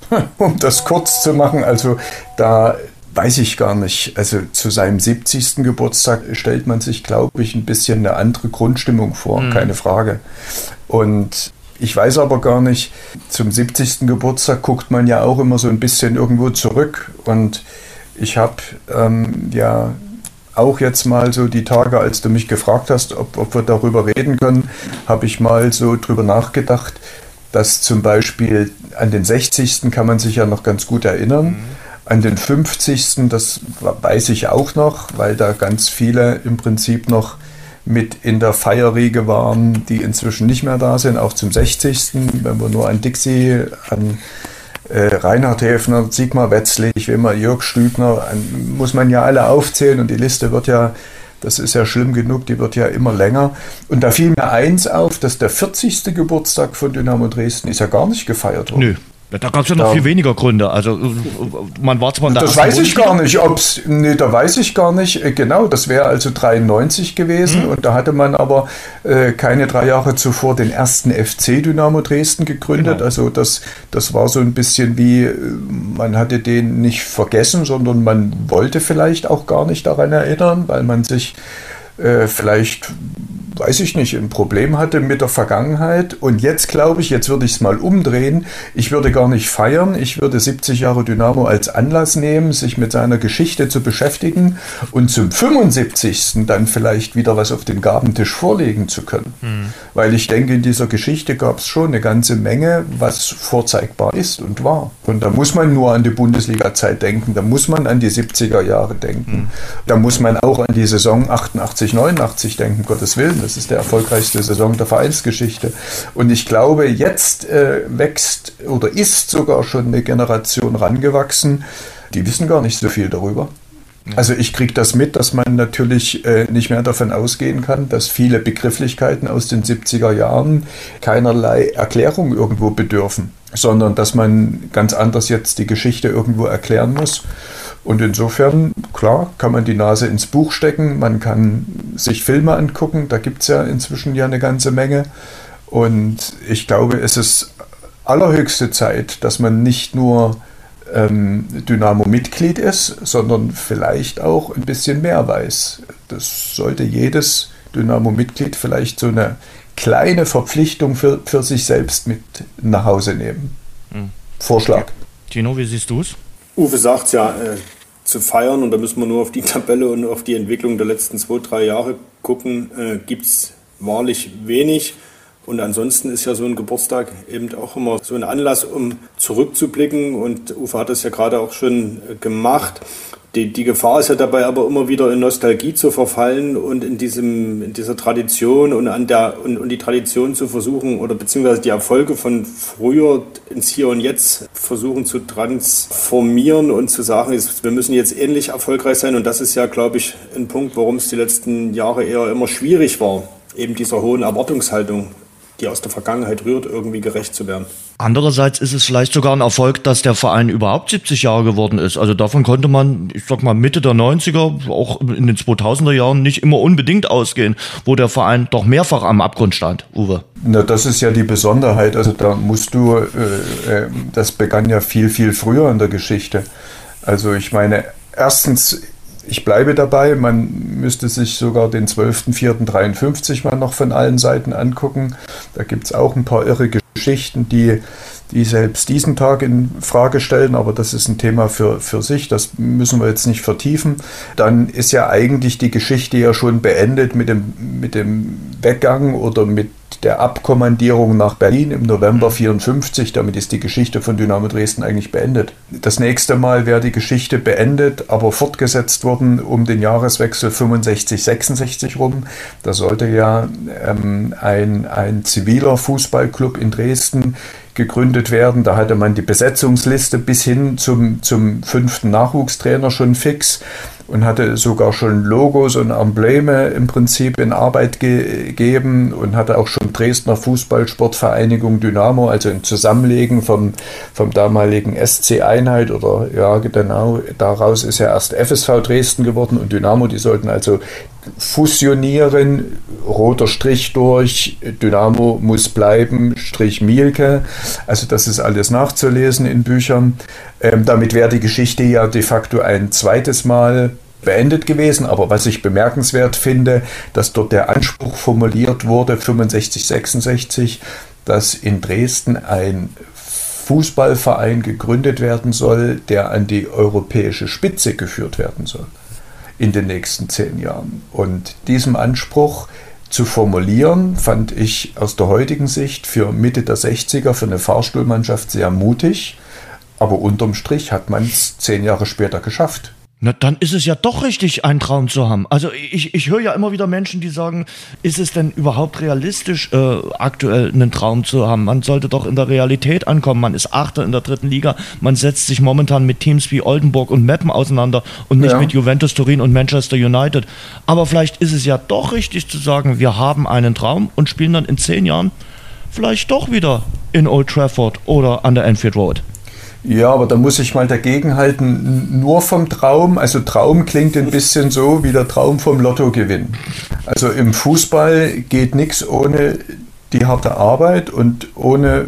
[LAUGHS] Um das kurz zu machen, also da weiß ich gar nicht. Also zu seinem 70. Geburtstag stellt man sich, glaube ich, ein bisschen eine andere Grundstimmung vor, mhm. keine Frage. Und ich weiß aber gar nicht, zum 70. Geburtstag guckt man ja auch immer so ein bisschen irgendwo zurück. Und ich habe ähm, ja auch jetzt mal so die Tage, als du mich gefragt hast, ob, ob wir darüber reden können, habe ich mal so drüber nachgedacht, dass zum Beispiel an den 60. kann man sich ja noch ganz gut erinnern. Mhm. An den 50. das weiß ich auch noch, weil da ganz viele im Prinzip noch mit in der Feierriege waren, die inzwischen nicht mehr da sind, auch zum 60. Wenn wir nur an Dixie, an äh, Reinhard Häfner, Sigmar Wetzlich, wie immer Jörg Stübner, an, muss man ja alle aufzählen und die Liste wird ja, das ist ja schlimm genug, die wird ja immer länger. Und da fiel mir eins auf, dass der 40. Geburtstag von Dynamo Dresden ist ja gar nicht gefeiert worden. Nö. Da gab es ja noch da, viel weniger Gründe. Also man war zwar in der Das weiß ich gar nicht, ob's. Nee, da weiß ich gar nicht. Äh, genau, das wäre also 93 gewesen mhm. und da hatte man aber äh, keine drei Jahre zuvor den ersten FC Dynamo Dresden gegründet. Genau. Also das, das war so ein bisschen wie, äh, man hatte den nicht vergessen, sondern man wollte vielleicht auch gar nicht daran erinnern, weil man sich äh, vielleicht weiß ich nicht, ein Problem hatte mit der Vergangenheit. Und jetzt glaube ich, jetzt würde ich es mal umdrehen. Ich würde gar nicht feiern. Ich würde 70 Jahre Dynamo als Anlass nehmen, sich mit seiner Geschichte zu beschäftigen und zum 75. dann vielleicht wieder was auf den Gabentisch vorlegen zu können. Mhm. Weil ich denke, in dieser Geschichte gab es schon eine ganze Menge, was vorzeigbar ist und war. Und da muss man nur an die Bundesliga-Zeit denken. Da muss man an die 70er Jahre denken. Mhm. Da muss man auch an die Saison 88, 89 denken, Gottes Willen. Das ist der erfolgreichste Saison der Vereinsgeschichte. Und ich glaube, jetzt äh, wächst oder ist sogar schon eine Generation rangewachsen, die wissen gar nicht so viel darüber. Also ich kriege das mit, dass man natürlich äh, nicht mehr davon ausgehen kann, dass viele Begrifflichkeiten aus den 70er Jahren keinerlei Erklärung irgendwo bedürfen, sondern dass man ganz anders jetzt die Geschichte irgendwo erklären muss. Und insofern, klar, kann man die Nase ins Buch stecken, man kann sich Filme angucken, da gibt es ja inzwischen ja eine ganze Menge. Und ich glaube, es ist allerhöchste Zeit, dass man nicht nur ähm, Dynamo-Mitglied ist, sondern vielleicht auch ein bisschen mehr weiß. Das sollte jedes Dynamo-Mitglied vielleicht so eine kleine Verpflichtung für, für sich selbst mit nach Hause nehmen. Mhm. Vorschlag. Tino, wie siehst du es? Uwe sagt ja, äh, zu feiern, und da müssen wir nur auf die [LAUGHS] Tabelle und auf die Entwicklung der letzten zwei, drei Jahre gucken, äh, gibt es wahrlich wenig. Und ansonsten ist ja so ein Geburtstag eben auch immer so ein Anlass, um zurückzublicken. Und Uwe hat das ja gerade auch schon äh, gemacht. Die, die Gefahr ist ja dabei aber immer wieder in Nostalgie zu verfallen und in, diesem, in dieser Tradition und, an der, und, und die Tradition zu versuchen oder beziehungsweise die Erfolge von früher ins Hier und Jetzt versuchen zu transformieren und zu sagen, wir müssen jetzt ähnlich erfolgreich sein. Und das ist ja, glaube ich, ein Punkt, warum es die letzten Jahre eher immer schwierig war, eben dieser hohen Erwartungshaltung die aus der Vergangenheit rührt, irgendwie gerecht zu werden. Andererseits ist es vielleicht sogar ein Erfolg, dass der Verein überhaupt 70 Jahre geworden ist. Also davon konnte man, ich sag mal, Mitte der 90er, auch in den 2000er Jahren nicht immer unbedingt ausgehen, wo der Verein doch mehrfach am Abgrund stand, Uwe. Na, das ist ja die Besonderheit. Also da musst du, äh, äh, das begann ja viel, viel früher in der Geschichte. Also ich meine, erstens ich bleibe dabei, man müsste sich sogar den 12.04.53 mal noch von allen Seiten angucken. Da gibt es auch ein paar irre Geschichten, die, die selbst diesen Tag in Frage stellen, aber das ist ein Thema für, für sich, das müssen wir jetzt nicht vertiefen. Dann ist ja eigentlich die Geschichte ja schon beendet mit dem, mit dem Weggang oder mit der Abkommandierung nach Berlin im November 54. Damit ist die Geschichte von Dynamo Dresden eigentlich beendet. Das nächste Mal wäre die Geschichte beendet, aber fortgesetzt worden um den Jahreswechsel 65-66 rum. Da sollte ja ähm, ein, ein ziviler Fußballclub in Dresden gegründet werden. Da hatte man die Besetzungsliste bis hin zum, zum fünften Nachwuchstrainer schon fix und hatte sogar schon Logos und Embleme im Prinzip in Arbeit gegeben und hatte auch schon Dresdner Fußballsportvereinigung Dynamo, also ein Zusammenlegen vom, vom damaligen SC Einheit oder ja genau, daraus ist ja erst FSV Dresden geworden und Dynamo, die sollten also fusionieren, roter Strich durch, Dynamo muss bleiben, Strich Mielke. Also das ist alles nachzulesen in Büchern. Ähm, damit wäre die Geschichte ja de facto ein zweites Mal beendet gewesen. Aber was ich bemerkenswert finde, dass dort der Anspruch formuliert wurde, 65, 66, dass in Dresden ein Fußballverein gegründet werden soll, der an die europäische Spitze geführt werden soll in den nächsten zehn Jahren. Und diesem Anspruch zu formulieren, fand ich aus der heutigen Sicht für Mitte der 60er für eine Fahrstuhlmannschaft sehr mutig. Aber unterm Strich hat man es zehn Jahre später geschafft. Na, dann ist es ja doch richtig, einen Traum zu haben. Also ich, ich höre ja immer wieder Menschen, die sagen, ist es denn überhaupt realistisch, äh, aktuell einen Traum zu haben? Man sollte doch in der Realität ankommen. Man ist Achter in der dritten Liga. Man setzt sich momentan mit Teams wie Oldenburg und Meppen auseinander und nicht ja. mit Juventus Turin und Manchester United. Aber vielleicht ist es ja doch richtig zu sagen, wir haben einen Traum und spielen dann in zehn Jahren vielleicht doch wieder in Old Trafford oder an der Enfield Road. Ja, aber da muss ich mal dagegenhalten, nur vom Traum, also Traum klingt ein bisschen so wie der Traum vom Lottogewinn. Also im Fußball geht nichts ohne die harte Arbeit und ohne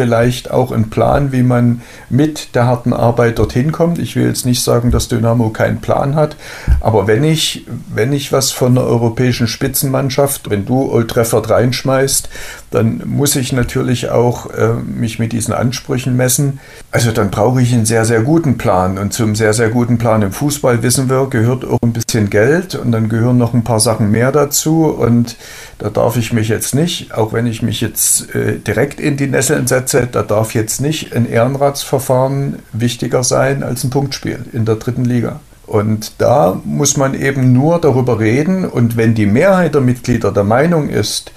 vielleicht auch einen Plan, wie man mit der harten Arbeit dorthin kommt. Ich will jetzt nicht sagen, dass Dynamo keinen Plan hat, aber wenn ich, wenn ich was von der europäischen Spitzenmannschaft, wenn du Old Trafford reinschmeißt, dann muss ich natürlich auch äh, mich mit diesen Ansprüchen messen. Also dann brauche ich einen sehr, sehr guten Plan. Und zum sehr, sehr guten Plan im Fußball wissen wir, gehört auch ein bisschen Geld und dann gehören noch ein paar Sachen mehr dazu. Und da darf ich mich jetzt nicht, auch wenn ich mich jetzt äh, direkt in die Nesseln setze, da darf jetzt nicht ein Ehrenratsverfahren wichtiger sein als ein Punktspiel in der dritten Liga. Und da muss man eben nur darüber reden. Und wenn die Mehrheit der Mitglieder der Meinung ist,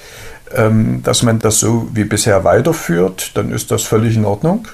ähm, dass man das so wie bisher weiterführt, dann ist das völlig in Ordnung.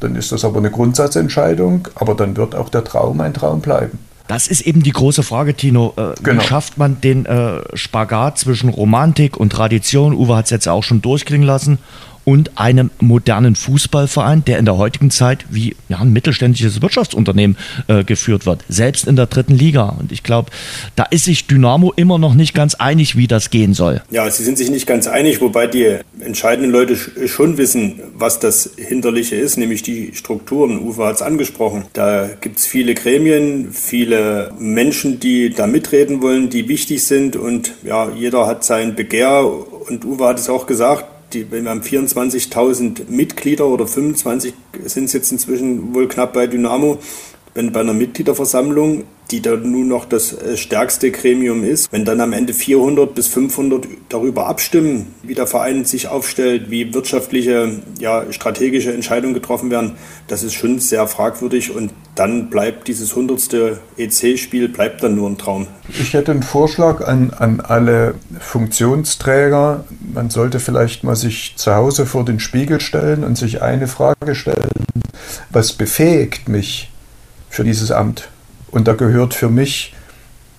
Dann ist das aber eine Grundsatzentscheidung, aber dann wird auch der Traum ein Traum bleiben. Das ist eben die große Frage, Tino. Äh, genau. Wie schafft man den äh, Spagat zwischen Romantik und Tradition? Uwe hat es jetzt auch schon durchklingen lassen und einem modernen Fußballverein, der in der heutigen Zeit wie ja, ein mittelständisches Wirtschaftsunternehmen äh, geführt wird, selbst in der dritten Liga. Und ich glaube, da ist sich Dynamo immer noch nicht ganz einig, wie das gehen soll. Ja, sie sind sich nicht ganz einig, wobei die entscheidenden Leute schon wissen, was das Hinterliche ist, nämlich die Strukturen. Uwe hat es angesprochen. Da gibt es viele Gremien, viele Menschen, die da mitreden wollen, die wichtig sind und ja, jeder hat sein Begehr und Uwe hat es auch gesagt, die, wir haben 24.000 Mitglieder oder 25 sind es jetzt inzwischen wohl knapp bei Dynamo. Wenn bei einer Mitgliederversammlung die da nun noch das äh, stärkste Gremium ist. Wenn dann am Ende 400 bis 500 darüber abstimmen, wie der Verein sich aufstellt, wie wirtschaftliche, ja, strategische Entscheidungen getroffen werden, das ist schon sehr fragwürdig und dann bleibt dieses hundertste EC-Spiel bleibt dann nur ein Traum. Ich hätte einen Vorschlag an, an alle Funktionsträger. Man sollte vielleicht mal sich zu Hause vor den Spiegel stellen und sich eine Frage stellen. Was befähigt mich für dieses Amt? Und da gehört für mich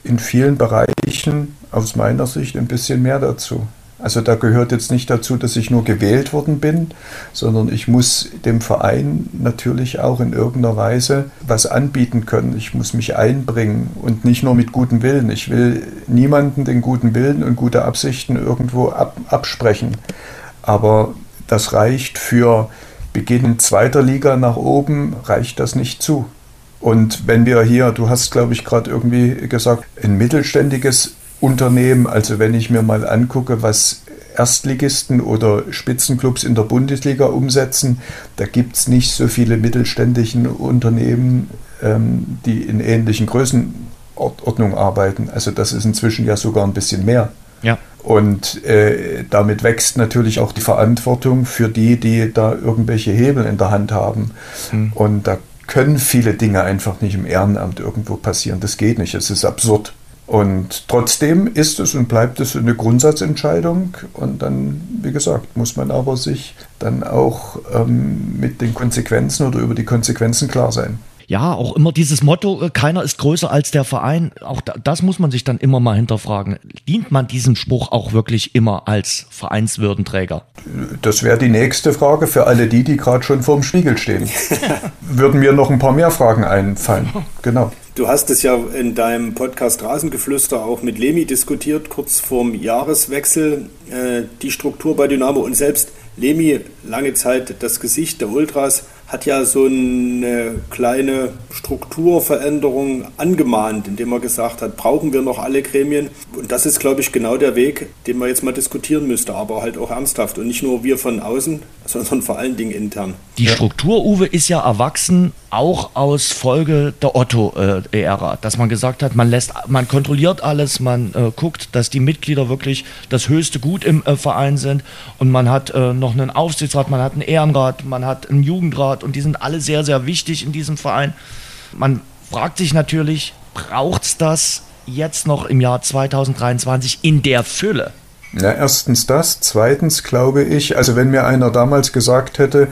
in vielen Bereichen aus meiner Sicht ein bisschen mehr dazu. Also da gehört jetzt nicht dazu, dass ich nur gewählt worden bin, sondern ich muss dem Verein natürlich auch in irgendeiner Weise was anbieten können. Ich muss mich einbringen und nicht nur mit gutem Willen. Ich will niemanden den guten Willen und gute Absichten irgendwo ab, absprechen. Aber das reicht für Beginn zweiter Liga nach oben, reicht das nicht zu. Und wenn wir hier, du hast, glaube ich, gerade irgendwie gesagt, ein mittelständiges Unternehmen, also wenn ich mir mal angucke, was Erstligisten oder Spitzenclubs in der Bundesliga umsetzen, da gibt es nicht so viele mittelständischen Unternehmen, ähm, die in ähnlichen Größenordnungen arbeiten. Also das ist inzwischen ja sogar ein bisschen mehr. Ja. Und äh, damit wächst natürlich auch die Verantwortung für die, die da irgendwelche Hebel in der Hand haben. Hm. Und da können viele Dinge einfach nicht im Ehrenamt irgendwo passieren. Das geht nicht. Es ist absurd. Und trotzdem ist es und bleibt es eine Grundsatzentscheidung. Und dann, wie gesagt, muss man aber sich dann auch ähm, mit den Konsequenzen oder über die Konsequenzen klar sein ja, auch immer dieses Motto, äh, keiner ist größer als der Verein, auch das muss man sich dann immer mal hinterfragen. Dient man diesem Spruch auch wirklich immer als Vereinswürdenträger? Das wäre die nächste Frage für alle die, die gerade schon vorm Spiegel stehen. [LAUGHS] Würden mir noch ein paar mehr Fragen einfallen. Genau. Du hast es ja in deinem Podcast Rasengeflüster auch mit Lemi diskutiert, kurz vorm Jahreswechsel, äh, die Struktur bei Dynamo und selbst Lemi, lange Zeit das Gesicht der Ultras, hat ja so eine kleine Strukturveränderung angemahnt, indem er gesagt hat, brauchen wir noch alle Gremien? Und das ist, glaube ich, genau der Weg, den man jetzt mal diskutieren müsste, aber halt auch ernsthaft und nicht nur wir von außen, [LAUGHS] sondern vor allen Dingen intern. Die Struktur, Uwe, ist ja erwachsen, auch aus Folge der Otto-Ära, dass man gesagt hat, man lässt, man kontrolliert alles, man äh, guckt, dass die Mitglieder wirklich das höchste Gut im äh, Verein sind und man hat äh, noch einen Aufsichtsrat, man hat einen Ehrenrat, man hat einen Jugendrat und die sind alle sehr, sehr wichtig in diesem Verein. Man fragt sich natürlich, braucht es das jetzt noch im Jahr 2023 in der Fülle? Ja, erstens das. Zweitens glaube ich, also wenn mir einer damals gesagt hätte,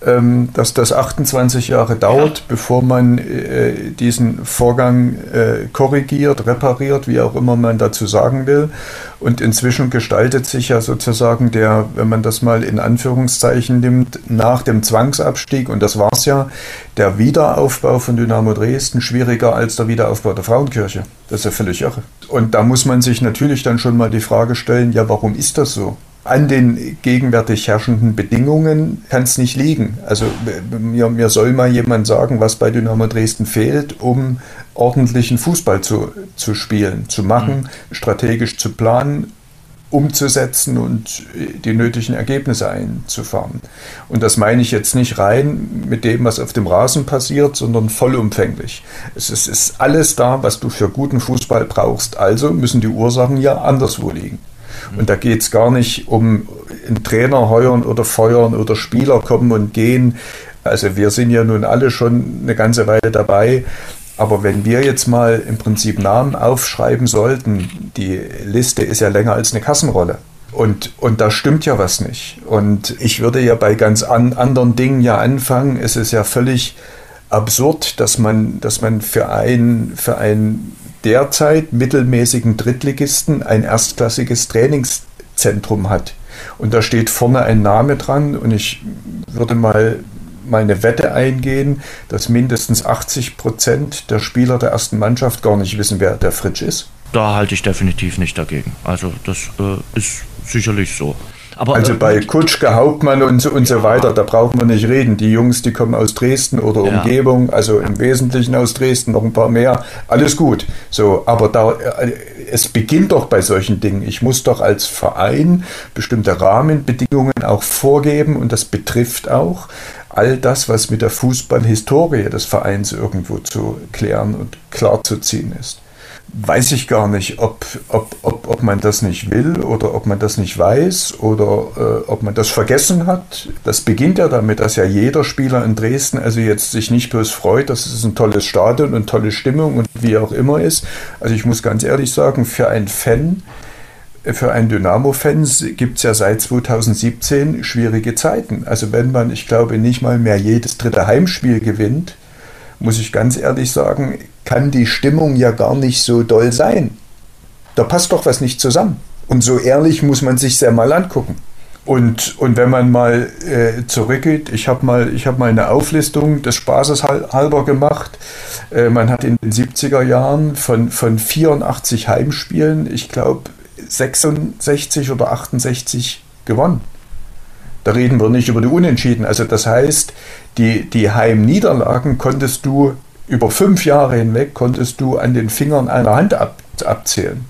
dass das 28 Jahre dauert, ja. bevor man äh, diesen Vorgang äh, korrigiert, repariert, wie auch immer man dazu sagen will. Und inzwischen gestaltet sich ja sozusagen der, wenn man das mal in Anführungszeichen nimmt, nach dem Zwangsabstieg, und das war es ja, der Wiederaufbau von Dynamo Dresden schwieriger als der Wiederaufbau der Frauenkirche. Das ist ja völlig irre. Und da muss man sich natürlich dann schon mal die Frage stellen, ja, warum ist das so? An den gegenwärtig herrschenden Bedingungen kann es nicht liegen. Also mir, mir soll mal jemand sagen, was bei Dynamo Dresden fehlt, um ordentlichen Fußball zu, zu spielen, zu machen, mhm. strategisch zu planen, umzusetzen und die nötigen Ergebnisse einzufahren. Und das meine ich jetzt nicht rein mit dem, was auf dem Rasen passiert, sondern vollumfänglich. Es ist, ist alles da, was du für guten Fußball brauchst. Also müssen die Ursachen ja anderswo liegen. Und da geht es gar nicht um einen Trainer heuern oder feuern oder Spieler kommen und gehen. Also wir sind ja nun alle schon eine ganze Weile dabei. Aber wenn wir jetzt mal im Prinzip Namen aufschreiben sollten, die Liste ist ja länger als eine Kassenrolle. Und, und da stimmt ja was nicht. Und ich würde ja bei ganz an, anderen Dingen ja anfangen. Es ist ja völlig absurd, dass man, dass man für ein, für ein derzeit mittelmäßigen Drittligisten ein erstklassiges Trainingszentrum hat. Und da steht vorne ein Name dran und ich würde mal meine Wette eingehen, dass mindestens 80 Prozent der Spieler der ersten Mannschaft gar nicht wissen, wer der Fritsch ist. Da halte ich definitiv nicht dagegen. Also das äh, ist sicherlich so. Aber, also äh, bei Kutschke, Hauptmann und so, und so weiter, da braucht man nicht reden. Die Jungs, die kommen aus Dresden oder ja. Umgebung, also im Wesentlichen aus Dresden, noch ein paar mehr, alles gut. So, aber da, äh, es beginnt doch bei solchen Dingen. Ich muss doch als Verein bestimmte Rahmenbedingungen auch vorgeben und das betrifft auch all das, was mit der Fußballhistorie des Vereins irgendwo zu klären und klarzuziehen ist weiß ich gar nicht, ob, ob, ob, ob man das nicht will oder ob man das nicht weiß oder äh, ob man das vergessen hat. Das beginnt ja damit, dass ja jeder Spieler in Dresden also jetzt sich nicht bloß freut, dass es ein tolles Stadion und tolle Stimmung und wie auch immer ist. Also ich muss ganz ehrlich sagen, für einen Fan, für einen Dynamo-Fan gibt es ja seit 2017 schwierige Zeiten. Also wenn man, ich glaube, nicht mal mehr jedes dritte Heimspiel gewinnt, muss ich ganz ehrlich sagen, kann die Stimmung ja gar nicht so doll sein. Da passt doch was nicht zusammen. Und so ehrlich muss man sich sehr mal angucken. Und, und wenn man mal äh, zurückgeht, ich habe mal, hab mal eine Auflistung des Spaßes halber gemacht. Äh, man hat in den 70er Jahren von, von 84 Heimspielen, ich glaube, 66 oder 68 gewonnen. Da reden wir nicht über die Unentschieden. Also das heißt, die, die Heimniederlagen konntest du über fünf Jahre hinweg, konntest du an den Fingern einer Hand ab, abzählen.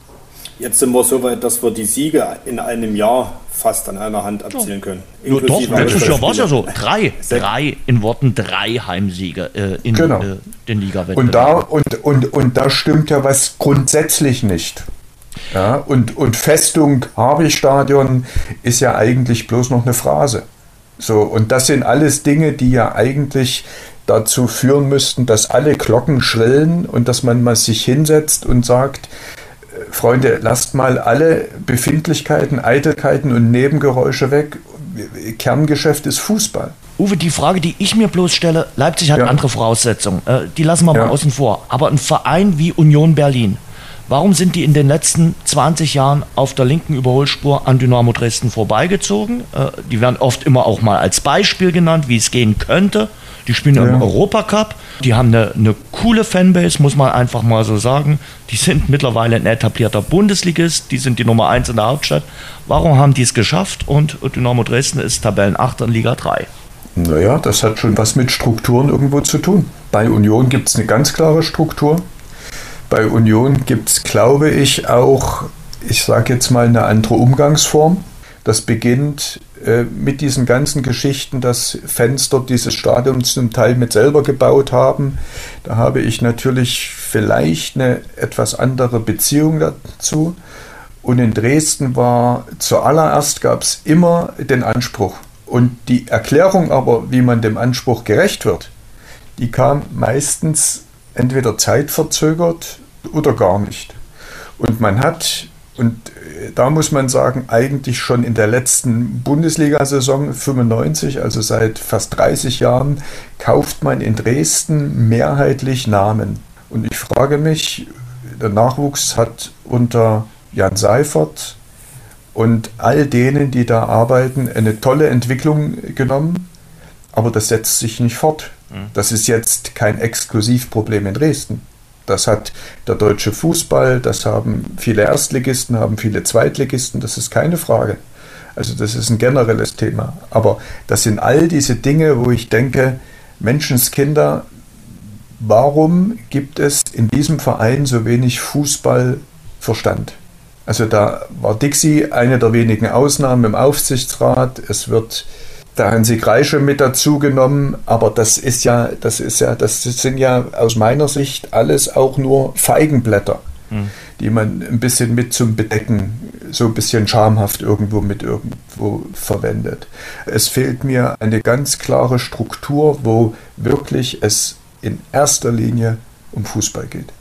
Jetzt sind wir so weit, dass wir die Siege in einem Jahr fast an einer Hand abzählen können. Ja, doch, letztes Jahr war es ja so. Drei, drei, in Worten drei Heimsiege äh, in genau. äh, den Ligawettbewerben. Und da, und, und, und da stimmt ja was grundsätzlich nicht. Ja, und, und Festung Harvey-Stadion ist ja eigentlich bloß noch eine Phrase. So, und das sind alles Dinge, die ja eigentlich dazu führen müssten, dass alle Glocken schrillen und dass man mal sich hinsetzt und sagt, äh, Freunde, lasst mal alle Befindlichkeiten, Eitelkeiten und Nebengeräusche weg. Kerngeschäft ist Fußball. Uwe, die Frage, die ich mir bloß stelle, Leipzig hat ja. andere Voraussetzungen. Äh, die lassen wir ja. mal außen vor. Aber ein Verein wie Union Berlin, Warum sind die in den letzten 20 Jahren auf der linken Überholspur an Dynamo Dresden vorbeigezogen? Äh, die werden oft immer auch mal als Beispiel genannt, wie es gehen könnte. Die spielen ja. im Europacup, die haben eine, eine coole Fanbase, muss man einfach mal so sagen. Die sind mittlerweile ein etablierter Bundesligist, die sind die Nummer 1 in der Hauptstadt. Warum haben die es geschafft? Und Dynamo Dresden ist Tabellenachter in Liga 3. Naja, das hat schon was mit Strukturen irgendwo zu tun. Bei Union gibt es eine ganz klare Struktur. Bei Union gibt es, glaube ich, auch, ich sage jetzt mal, eine andere Umgangsform. Das beginnt mit diesen ganzen Geschichten, dass Fans dort dieses Stadion zum Teil mit selber gebaut haben. Da habe ich natürlich vielleicht eine etwas andere Beziehung dazu. Und in Dresden war zuallererst gab es immer den Anspruch. Und die Erklärung aber, wie man dem Anspruch gerecht wird, die kam meistens entweder zeitverzögert oder gar nicht. Und man hat und äh, da muss man sagen, eigentlich schon in der letzten Bundesliga-Saison 95, also seit fast 30 Jahren, kauft man in Dresden mehrheitlich Namen. Und ich frage mich, der Nachwuchs hat unter Jan Seifert und all denen, die da arbeiten, eine tolle Entwicklung genommen, aber das setzt sich nicht fort. Mhm. Das ist jetzt kein Exklusivproblem in Dresden. Das hat der deutsche Fußball, das haben viele Erstligisten, haben viele Zweitligisten, das ist keine Frage. Also das ist ein generelles Thema. Aber das sind all diese Dinge, wo ich denke, Menschenskinder, warum gibt es in diesem Verein so wenig Fußballverstand? Also da war Dixie eine der wenigen Ausnahmen im Aufsichtsrat. Es wird der Hansi Kreische mit dazu genommen, aber das ist ja, das ist ja, das sind ja aus meiner Sicht alles auch nur Feigenblätter, hm. die man ein bisschen mit zum Bedecken, so ein bisschen schamhaft irgendwo mit irgendwo verwendet. Es fehlt mir eine ganz klare Struktur, wo wirklich es in erster Linie um Fußball geht.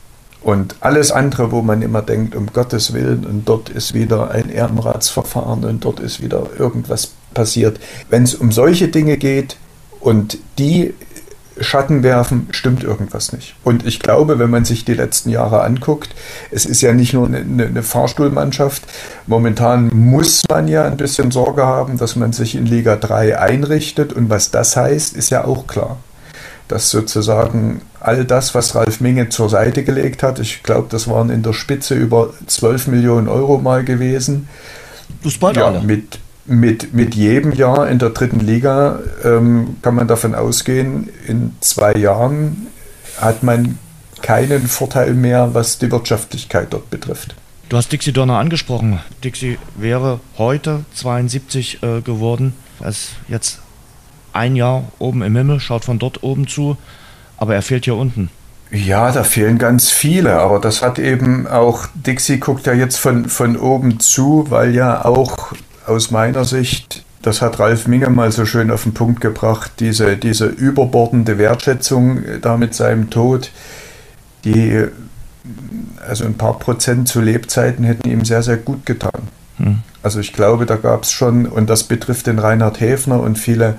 Und alles andere, wo man immer denkt, um Gottes Willen, und dort ist wieder ein Ehrenratsverfahren und dort ist wieder irgendwas passiert. Wenn es um solche Dinge geht und die Schatten werfen, stimmt irgendwas nicht. Und ich glaube, wenn man sich die letzten Jahre anguckt, es ist ja nicht nur eine, eine, Fahrstuhlmannschaft. Momentan muss man ja ein bisschen Sorge haben, dass man sich in Liga 3 einrichtet. Und was das heißt, ist ja auch klar. Dass sozusagen all das, was Ralf Minge zur Seite gelegt hat, ich glaube, das waren in der Spitze über 12 Millionen Euro mal gewesen. Spart ja, alle. Mit, mit, mit jedem Jahr in der dritten Liga ähm, kann man davon ausgehen, in zwei Jahren hat man keinen Vorteil mehr, was die Wirtschaftlichkeit dort betrifft. Du hast Dixie Donner angesprochen. Dixie wäre heute 72 äh, geworden. Er ist jetzt ein Jahr oben im Himmel, schaut von dort oben zu, aber er fehlt hier unten. Ja, da fehlen ganz viele, aber das hat eben auch, Dixie guckt ja jetzt von, von oben zu, weil ja auch aus meiner Sicht, das hat Ralf Minge mal so schön auf den Punkt gebracht, diese, diese überbordende Wertschätzung da mit seinem Tod, die, also ein paar Prozent zu Lebzeiten hätten ihm sehr, sehr gut getan. Hm. Also ich glaube, da gab es schon, und das betrifft den Reinhard Häfner und viele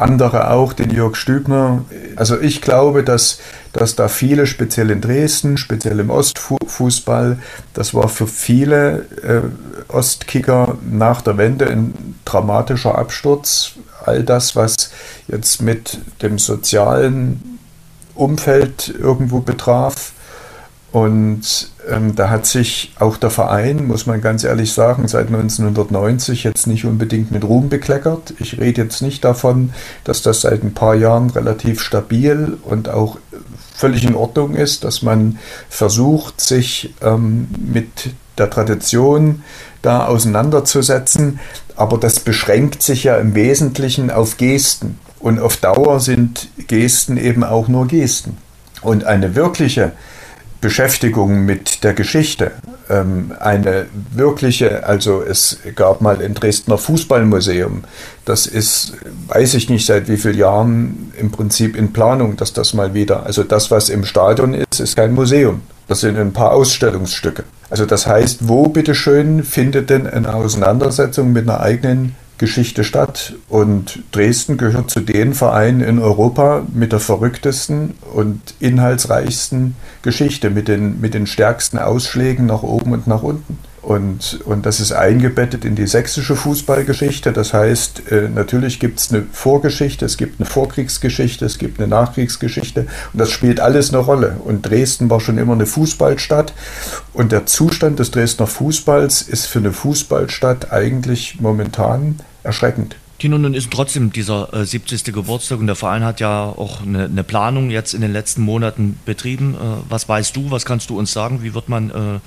andere auch, den Jörg Stübner. Also ich glaube, dass, dass da viele, speziell in Dresden, speziell im Ostfußball, das war für viele äh, Ostkicker nach der Wende ein dramatischer Absturz. All das, was jetzt mit dem sozialen Umfeld irgendwo betraf, und ähm, da hat sich auch der Verein, muss man ganz ehrlich sagen, seit 1990 jetzt nicht unbedingt mit Ruhm bekleckert. Ich rede jetzt nicht davon, dass das seit ein paar Jahren relativ stabil und auch völlig in Ordnung ist, dass man versucht, sich ähm, mit der Tradition da auseinanderzusetzen. Aber das beschränkt sich ja im Wesentlichen auf Gesten. Und auf Dauer sind Gesten eben auch nur Gesten. Und eine wirkliche Beschäftigung mit der Geschichte. Ähm, eine wirkliche, also es gab mal ein Dresdner Fußballmuseum. Das ist, weiß ich nicht seit wie vielen Jahren im Prinzip in Planung, dass das mal wieder, also das, was im Stadion ist, ist kein Museum. Das sind ein paar Ausstellungsstücke. Also das heißt, wo bitteschön findet denn eine Auseinandersetzung mit einer eigenen Geschichte statt. Und Dresden gehört zu den Vereinen in Europa mit der verrücktesten und inhaltsreichsten Geschichte, mit den, mit den stärksten Ausschlägen nach oben und nach unten. Und, und das ist eingebettet in die sächsische Fußballgeschichte. Das heißt, äh, natürlich gibt es eine Vorgeschichte, es gibt eine Vorkriegsgeschichte, es gibt eine Nachkriegsgeschichte und das spielt alles eine Rolle. Und Dresden war schon immer eine Fußballstadt und der Zustand des Dresdner Fußballs ist für eine Fußballstadt eigentlich momentan erschreckend. Tino, nun ist trotzdem dieser äh, 70. Geburtstag und der Verein hat ja auch eine, eine, Planung jetzt in den letzten Monaten betrieben. Äh, was weißt du, was kannst du uns sagen? Wie wird man äh,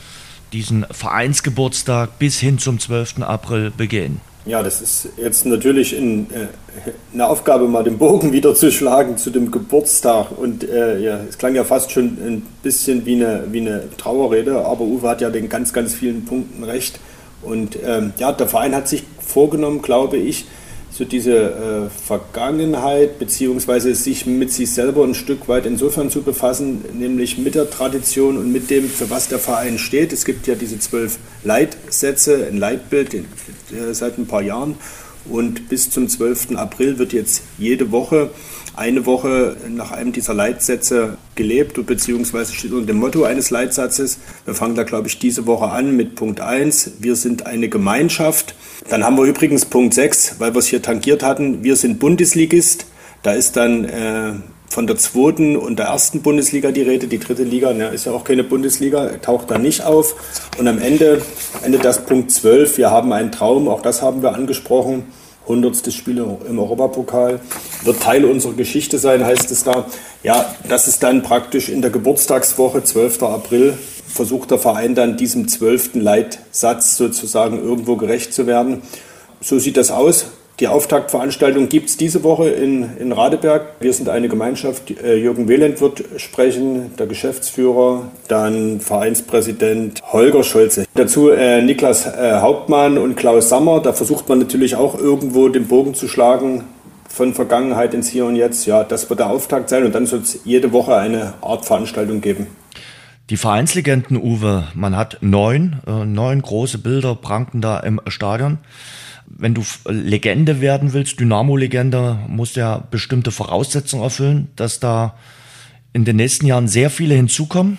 diesen Vereinsgeburtstag bis hin zum 12. April begehen? Ja, das ist jetzt natürlich in, äh, eine Aufgabe, mal den Bogen [LAUGHS] wieder zu schlagen zu dem Geburtstag. Und äh, ja, es klang ja fast schon ein bisschen wie eine, wie eine Trauerrede, aber Uwe hat ja den ganz, ganz vielen Punkten recht. Und ähm, ja, der Verein hat sich vorgenommen, glaube ich, so diese äh, Vergangenheit beziehungsweise sich mit sich selber ein Stück weit insofern zu befassen, nämlich mit der Tradition und mit dem, für was der Verein steht. Es gibt ja diese zwölf Leitsätze, ein Leitbild äh, seit ein paar Jahren und bis zum 12. April wird jetzt jede Woche eine Woche nach einem dieser Leitsätze gelebt, beziehungsweise steht unter dem Motto eines Leitsatzes. Wir fangen da, glaube ich, diese Woche an mit Punkt 1. Wir sind eine Gemeinschaft. Dann haben wir übrigens Punkt 6, weil wir es hier tangiert hatten. Wir sind Bundesligist. Da ist dann äh, von der zweiten und der ersten Bundesliga die Rede. Die dritte Liga ne, ist ja auch keine Bundesliga, taucht da nicht auf. Und am Ende endet das Punkt 12. Wir haben einen Traum, auch das haben wir angesprochen. 100. Spiel im Europapokal, wird Teil unserer Geschichte sein, heißt es da. Ja, das ist dann praktisch in der Geburtstagswoche, 12. April, versucht der Verein dann diesem 12. Leitsatz sozusagen irgendwo gerecht zu werden. So sieht das aus. Die Auftaktveranstaltung gibt es diese Woche in, in Radeberg. Wir sind eine Gemeinschaft. Äh, Jürgen Wehland wird sprechen, der Geschäftsführer, dann Vereinspräsident Holger Scholze. Dazu äh, Niklas äh, Hauptmann und Klaus Sammer. Da versucht man natürlich auch irgendwo den Bogen zu schlagen von Vergangenheit ins Hier und Jetzt. Ja, das wird der Auftakt sein und dann soll es jede Woche eine Art Veranstaltung geben. Die Vereinslegenden, Uwe, man hat neun, äh, neun große Bilder pranken da im Stadion wenn du Legende werden willst, Dynamo-Legende, musst du ja bestimmte Voraussetzungen erfüllen, dass da in den nächsten Jahren sehr viele hinzukommen,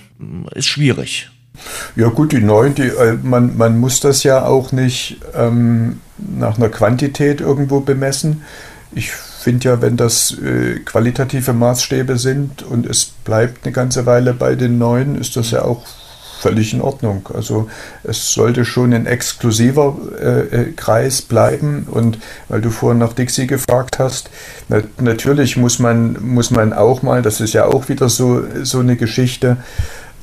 ist schwierig. Ja gut, die neuen, die, äh, man, man muss das ja auch nicht ähm, nach einer Quantität irgendwo bemessen. Ich finde ja, wenn das äh, qualitative Maßstäbe sind und es bleibt eine ganze Weile bei den neuen, ist das ja auch völlig in Ordnung. Also es sollte schon ein exklusiver äh, äh, Kreis bleiben. Und weil du vorhin nach Dixie gefragt hast, na, natürlich muss man, muss man auch mal, das ist ja auch wieder so, so eine Geschichte,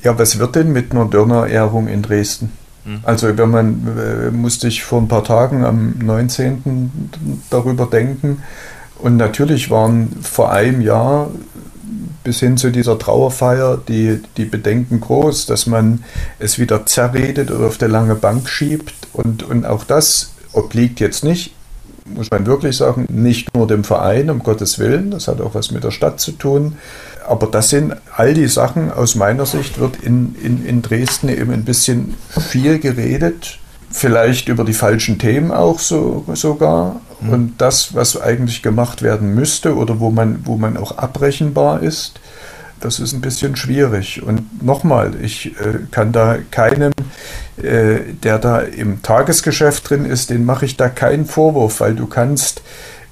ja, was wird denn mit einer Dörner-Ehrung in Dresden? Hm. Also wenn man äh, musste ich vor ein paar Tagen am 19. darüber denken. Und natürlich waren vor einem Jahr bis hin zu dieser Trauerfeier die, die Bedenken groß, dass man es wieder zerredet oder auf der lange Bank schiebt. Und, und auch das obliegt jetzt nicht, muss man wirklich sagen, nicht nur dem Verein, um Gottes Willen, das hat auch was mit der Stadt zu tun. Aber das sind all die Sachen, aus meiner Sicht wird in, in, in Dresden eben ein bisschen viel geredet, vielleicht über die falschen Themen auch so, sogar. Mhm. Und das, was eigentlich gemacht werden müsste oder wo man, wo man auch abrechenbar ist, das ist ein bisschen schwierig. Und nochmal, ich äh, kann da keinem, äh, der da im Tagesgeschäft drin ist, den mache ich da keinen Vorwurf, weil du kannst,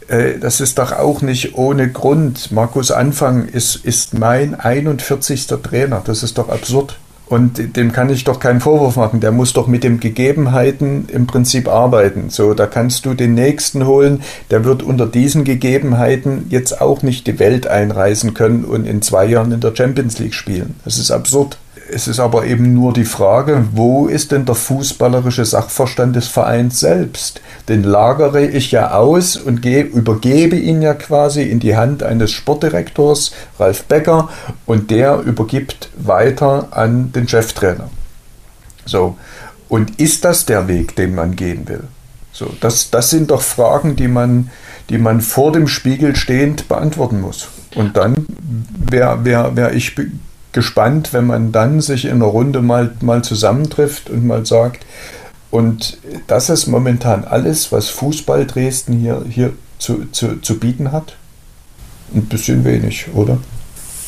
äh, das ist doch auch nicht ohne Grund. Markus Anfang ist, ist mein 41. Trainer, das ist doch absurd. Und dem kann ich doch keinen Vorwurf machen. Der muss doch mit den Gegebenheiten im Prinzip arbeiten. So, da kannst du den nächsten holen. Der wird unter diesen Gegebenheiten jetzt auch nicht die Welt einreisen können und in zwei Jahren in der Champions League spielen. Das ist absurd. Es ist aber eben nur die Frage, wo ist denn der fußballerische Sachverstand des Vereins selbst? Den lagere ich ja aus und übergebe ihn ja quasi in die Hand eines Sportdirektors, Ralf Becker, und der übergibt weiter an den Cheftrainer. So. Und ist das der Weg, den man gehen will? So, das, das sind doch Fragen, die man, die man vor dem Spiegel stehend beantworten muss. Und dann wäre wär, wär ich gespannt, wenn man dann sich in einer Runde mal, mal zusammentrifft und mal sagt, und das ist momentan alles, was Fußball Dresden hier, hier zu, zu, zu bieten hat. Ein bisschen wenig, oder?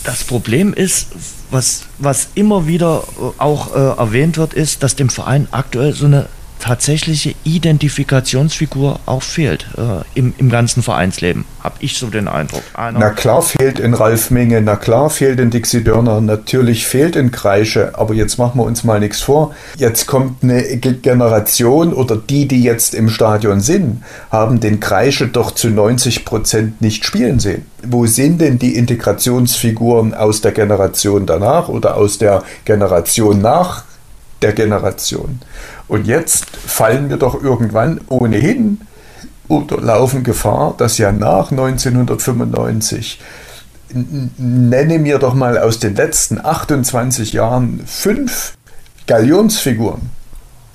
Das Problem ist, was, was immer wieder auch äh, erwähnt wird, ist, dass dem Verein aktuell so eine tatsächliche Identifikationsfigur auch fehlt äh, im, im ganzen Vereinsleben, habe ich so den Eindruck. Einer na klar fehlt in Ralf Minge, na klar fehlt in Dixie Dörner, natürlich fehlt in Kreische, aber jetzt machen wir uns mal nichts vor. Jetzt kommt eine Generation oder die, die jetzt im Stadion sind, haben den Kreische doch zu 90 Prozent nicht spielen sehen. Wo sind denn die Integrationsfiguren aus der Generation danach oder aus der Generation nach der Generation? Und jetzt fallen wir doch irgendwann ohnehin oder laufen Gefahr, dass ja nach 1995 nenne mir doch mal aus den letzten 28 Jahren fünf Galionsfiguren.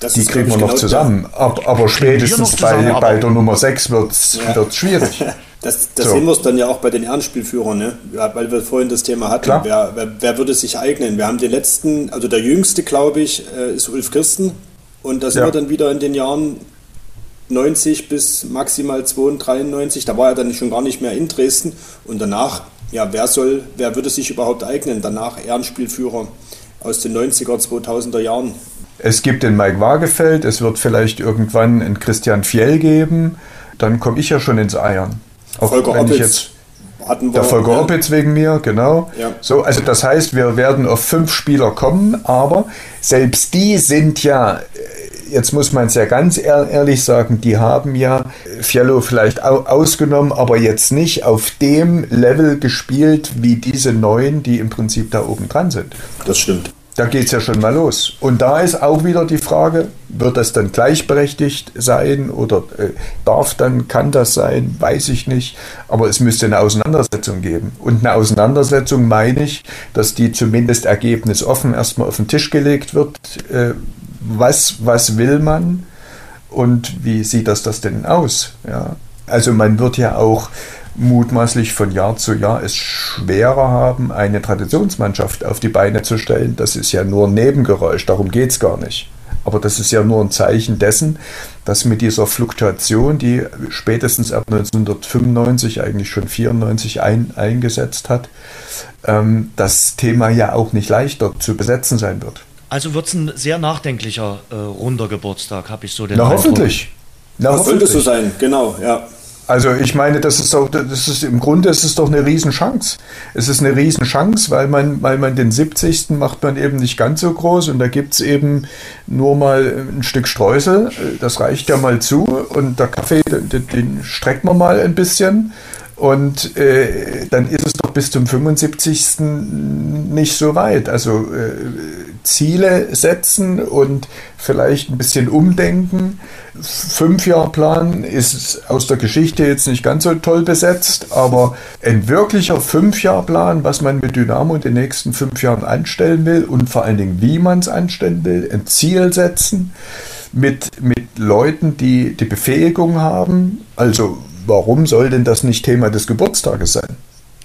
Das die kriegen wir noch genau zusammen. Aber, aber spätestens zusammen, bei, aber bei der Nummer 6 wird es ja. schwierig. [LAUGHS] Das, das so. sehen wir es dann ja auch bei den Ehrenspielführern, ne? ja, weil wir vorhin das Thema hatten. Wer, wer, wer, würde sich eignen? Wir haben den letzten, also der jüngste, glaube ich, äh, ist Ulf Kirsten, und da sind ja. wir dann wieder in den Jahren 90 bis maximal 92, da war er dann schon gar nicht mehr in Dresden. Und danach, ja, wer soll, wer würde sich überhaupt eignen? Danach Ehrenspielführer aus den 90er, 2000er Jahren. Es gibt den Mike Wagefeld, es wird vielleicht irgendwann einen Christian Fjell geben. Dann komme ich ja schon ins Eiern. Auch Volker wenn ich jetzt hatten wir. Der Volker ja. Oppitz wegen mir, genau. Ja. So, also das heißt, wir werden auf fünf Spieler kommen, aber selbst die sind ja jetzt muss man es ja ganz ehrlich sagen, die haben ja Fiello vielleicht ausgenommen, aber jetzt nicht auf dem Level gespielt wie diese neuen, die im Prinzip da oben dran sind. Das stimmt. Da geht es ja schon mal los. Und da ist auch wieder die Frage, wird das dann gleichberechtigt sein oder äh, darf dann, kann das sein, weiß ich nicht. Aber es müsste eine Auseinandersetzung geben. Und eine Auseinandersetzung meine ich, dass die zumindest ergebnisoffen erstmal auf den Tisch gelegt wird. Äh, was, was will man und wie sieht das, das denn aus? Ja? Also man wird ja auch mutmaßlich von Jahr zu Jahr es schwerer haben, eine Traditionsmannschaft auf die Beine zu stellen. Das ist ja nur ein Nebengeräusch, darum geht es gar nicht. Aber das ist ja nur ein Zeichen dessen, dass mit dieser Fluktuation, die spätestens ab 1995, eigentlich schon 94 ein, eingesetzt hat, ähm, das Thema ja auch nicht leichter zu besetzen sein wird. Also wird es ein sehr nachdenklicher äh, runder Geburtstag, habe ich so den Na, Eindruck. hoffentlich. Na, das sollte so sein, genau, ja. Also ich meine, das ist doch, das ist im Grunde ist es doch eine Riesenchance. Es ist eine Riesenchance, weil man, weil man den 70. macht man eben nicht ganz so groß und da gibt es eben nur mal ein Stück Streusel. Das reicht ja mal zu und der Kaffee, den, den streckt man mal ein bisschen. Und äh, dann ist es doch bis zum 75. nicht so weit. Also äh, Ziele setzen und vielleicht ein bisschen umdenken. Fünfjahrplan ist aus der Geschichte jetzt nicht ganz so toll besetzt, aber ein wirklicher Fünfjahrplan, was man mit Dynamo in den nächsten fünf Jahren anstellen will und vor allen Dingen, wie man es anstellen will, ein Ziel setzen mit, mit Leuten, die die Befähigung haben. Also warum soll denn das nicht Thema des Geburtstages sein?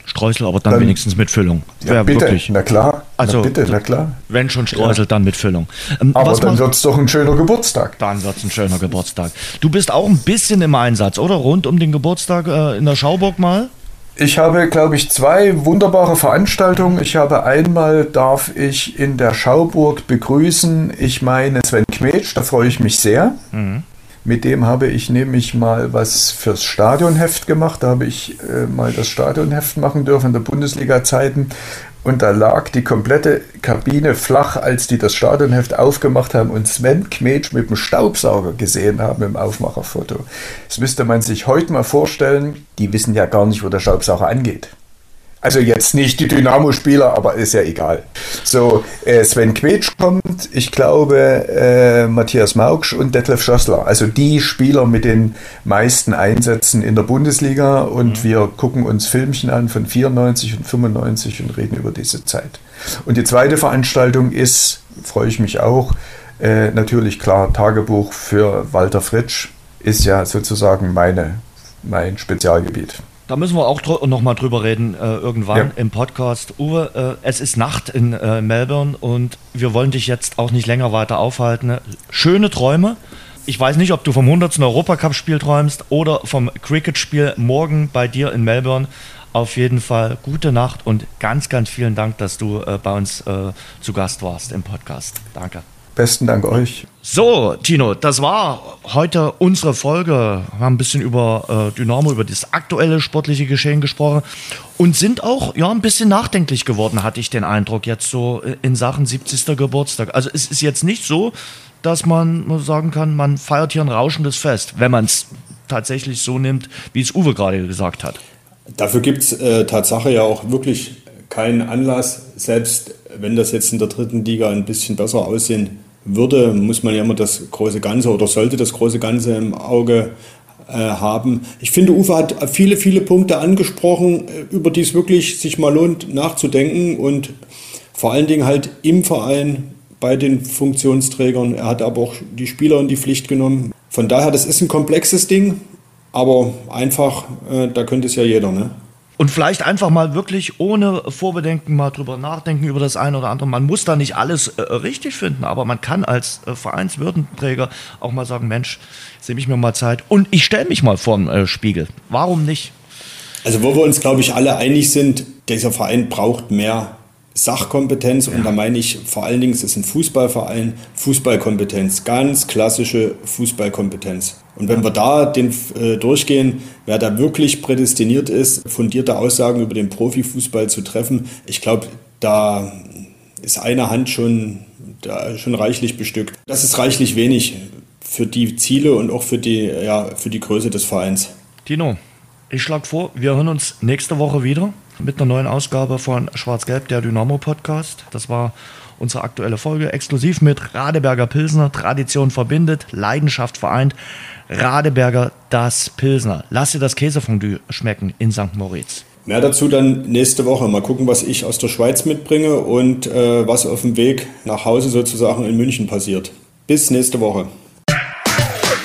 Streusel, aber dann, dann wenigstens mit Füllung. Ja, bitte, wirklich. na klar. Also, na bitte, na klar. Wenn schon Streusel, ja. dann mit Füllung. Ähm, aber dann wird es doch ein schöner Geburtstag. Dann wird es ein schöner Geburtstag. Du bist auch ein bisschen im Einsatz, oder? Rund um den Geburtstag äh, in der Schauburg mal? Ich habe, glaube ich, zwei wunderbare Veranstaltungen. Ich habe einmal, darf ich in der Schauburg begrüßen, ich meine Sven Kmetsch, da freue ich mich sehr. Mhm. Mit dem habe ich nämlich mal was fürs Stadionheft gemacht. Da habe ich äh, mal das Stadionheft machen dürfen in der Bundesliga-Zeiten. Und da lag die komplette Kabine flach, als die das Stadionheft aufgemacht haben und Sven Kmetsch mit dem Staubsauger gesehen haben im Aufmacherfoto. Das müsste man sich heute mal vorstellen. Die wissen ja gar nicht, wo der Staubsauger angeht. Also jetzt nicht die Dynamo-Spieler, aber ist ja egal. So, äh, Sven Quetsch kommt, ich glaube äh, Matthias Mauksch und Detlef Schossler. Also die Spieler mit den meisten Einsätzen in der Bundesliga und mhm. wir gucken uns Filmchen an von 94 und 95 und reden über diese Zeit. Und die zweite Veranstaltung ist, freue ich mich auch, äh, natürlich klar Tagebuch für Walter Fritsch, ist ja sozusagen meine, mein Spezialgebiet. Da müssen wir auch dr noch mal drüber reden äh, irgendwann ja. im Podcast. Uwe, äh, es ist Nacht in äh, Melbourne und wir wollen dich jetzt auch nicht länger weiter aufhalten. Schöne Träume. Ich weiß nicht, ob du vom 100. Europacup-Spiel träumst oder vom Cricket-Spiel morgen bei dir in Melbourne. auf jeden Fall gute Nacht und ganz, ganz vielen Dank, dass du äh, bei uns äh, zu Gast warst im Podcast. Danke. Besten Dank euch. So, Tino, das war heute unsere Folge. Wir haben ein bisschen über äh, Dynamo, über das aktuelle sportliche Geschehen gesprochen und sind auch ja ein bisschen nachdenklich geworden, hatte ich den Eindruck, jetzt so in Sachen 70. Geburtstag. Also es ist jetzt nicht so, dass man sagen kann, man feiert hier ein rauschendes Fest, wenn man es tatsächlich so nimmt, wie es Uwe gerade gesagt hat. Dafür gibt es äh, Tatsache ja auch wirklich keinen Anlass, selbst wenn das jetzt in der dritten Liga ein bisschen besser aussehen würde, muss man ja immer das große Ganze oder sollte das große Ganze im Auge äh, haben. Ich finde, Uwe hat viele, viele Punkte angesprochen, äh, über die es wirklich sich mal lohnt nachzudenken und vor allen Dingen halt im Verein bei den Funktionsträgern. Er hat aber auch die Spieler in die Pflicht genommen. Von daher, das ist ein komplexes Ding, aber einfach, äh, da könnte es ja jeder, ne? Und vielleicht einfach mal wirklich ohne Vorbedenken mal drüber nachdenken über das eine oder andere. Man muss da nicht alles äh, richtig finden, aber man kann als äh, Vereinswürdenträger auch mal sagen, Mensch, nehme ich mir mal Zeit und ich stelle mich mal vor den äh, Spiegel. Warum nicht? Also wo wir uns, glaube ich, alle einig sind, dieser Verein braucht mehr Sachkompetenz ja. und da meine ich vor allen Dingen, es ist ein Fußballverein, Fußballkompetenz, ganz klassische Fußballkompetenz. Und wenn wir da den, äh, durchgehen, wer da wirklich prädestiniert ist, fundierte Aussagen über den Profifußball zu treffen, ich glaube, da ist eine Hand schon, da schon reichlich bestückt. Das ist reichlich wenig für die Ziele und auch für die, ja, für die Größe des Vereins. Tino, ich schlage vor, wir hören uns nächste Woche wieder mit einer neuen Ausgabe von Schwarz-Gelb, der Dynamo-Podcast. Das war unsere aktuelle Folge, exklusiv mit Radeberger Pilsner. Tradition verbindet, Leidenschaft vereint. Radeberger das Pilsner. Lass dir das Käsefondue schmecken in St. Moritz. Mehr dazu dann nächste Woche. Mal gucken, was ich aus der Schweiz mitbringe und äh, was auf dem Weg nach Hause sozusagen in München passiert. Bis nächste Woche.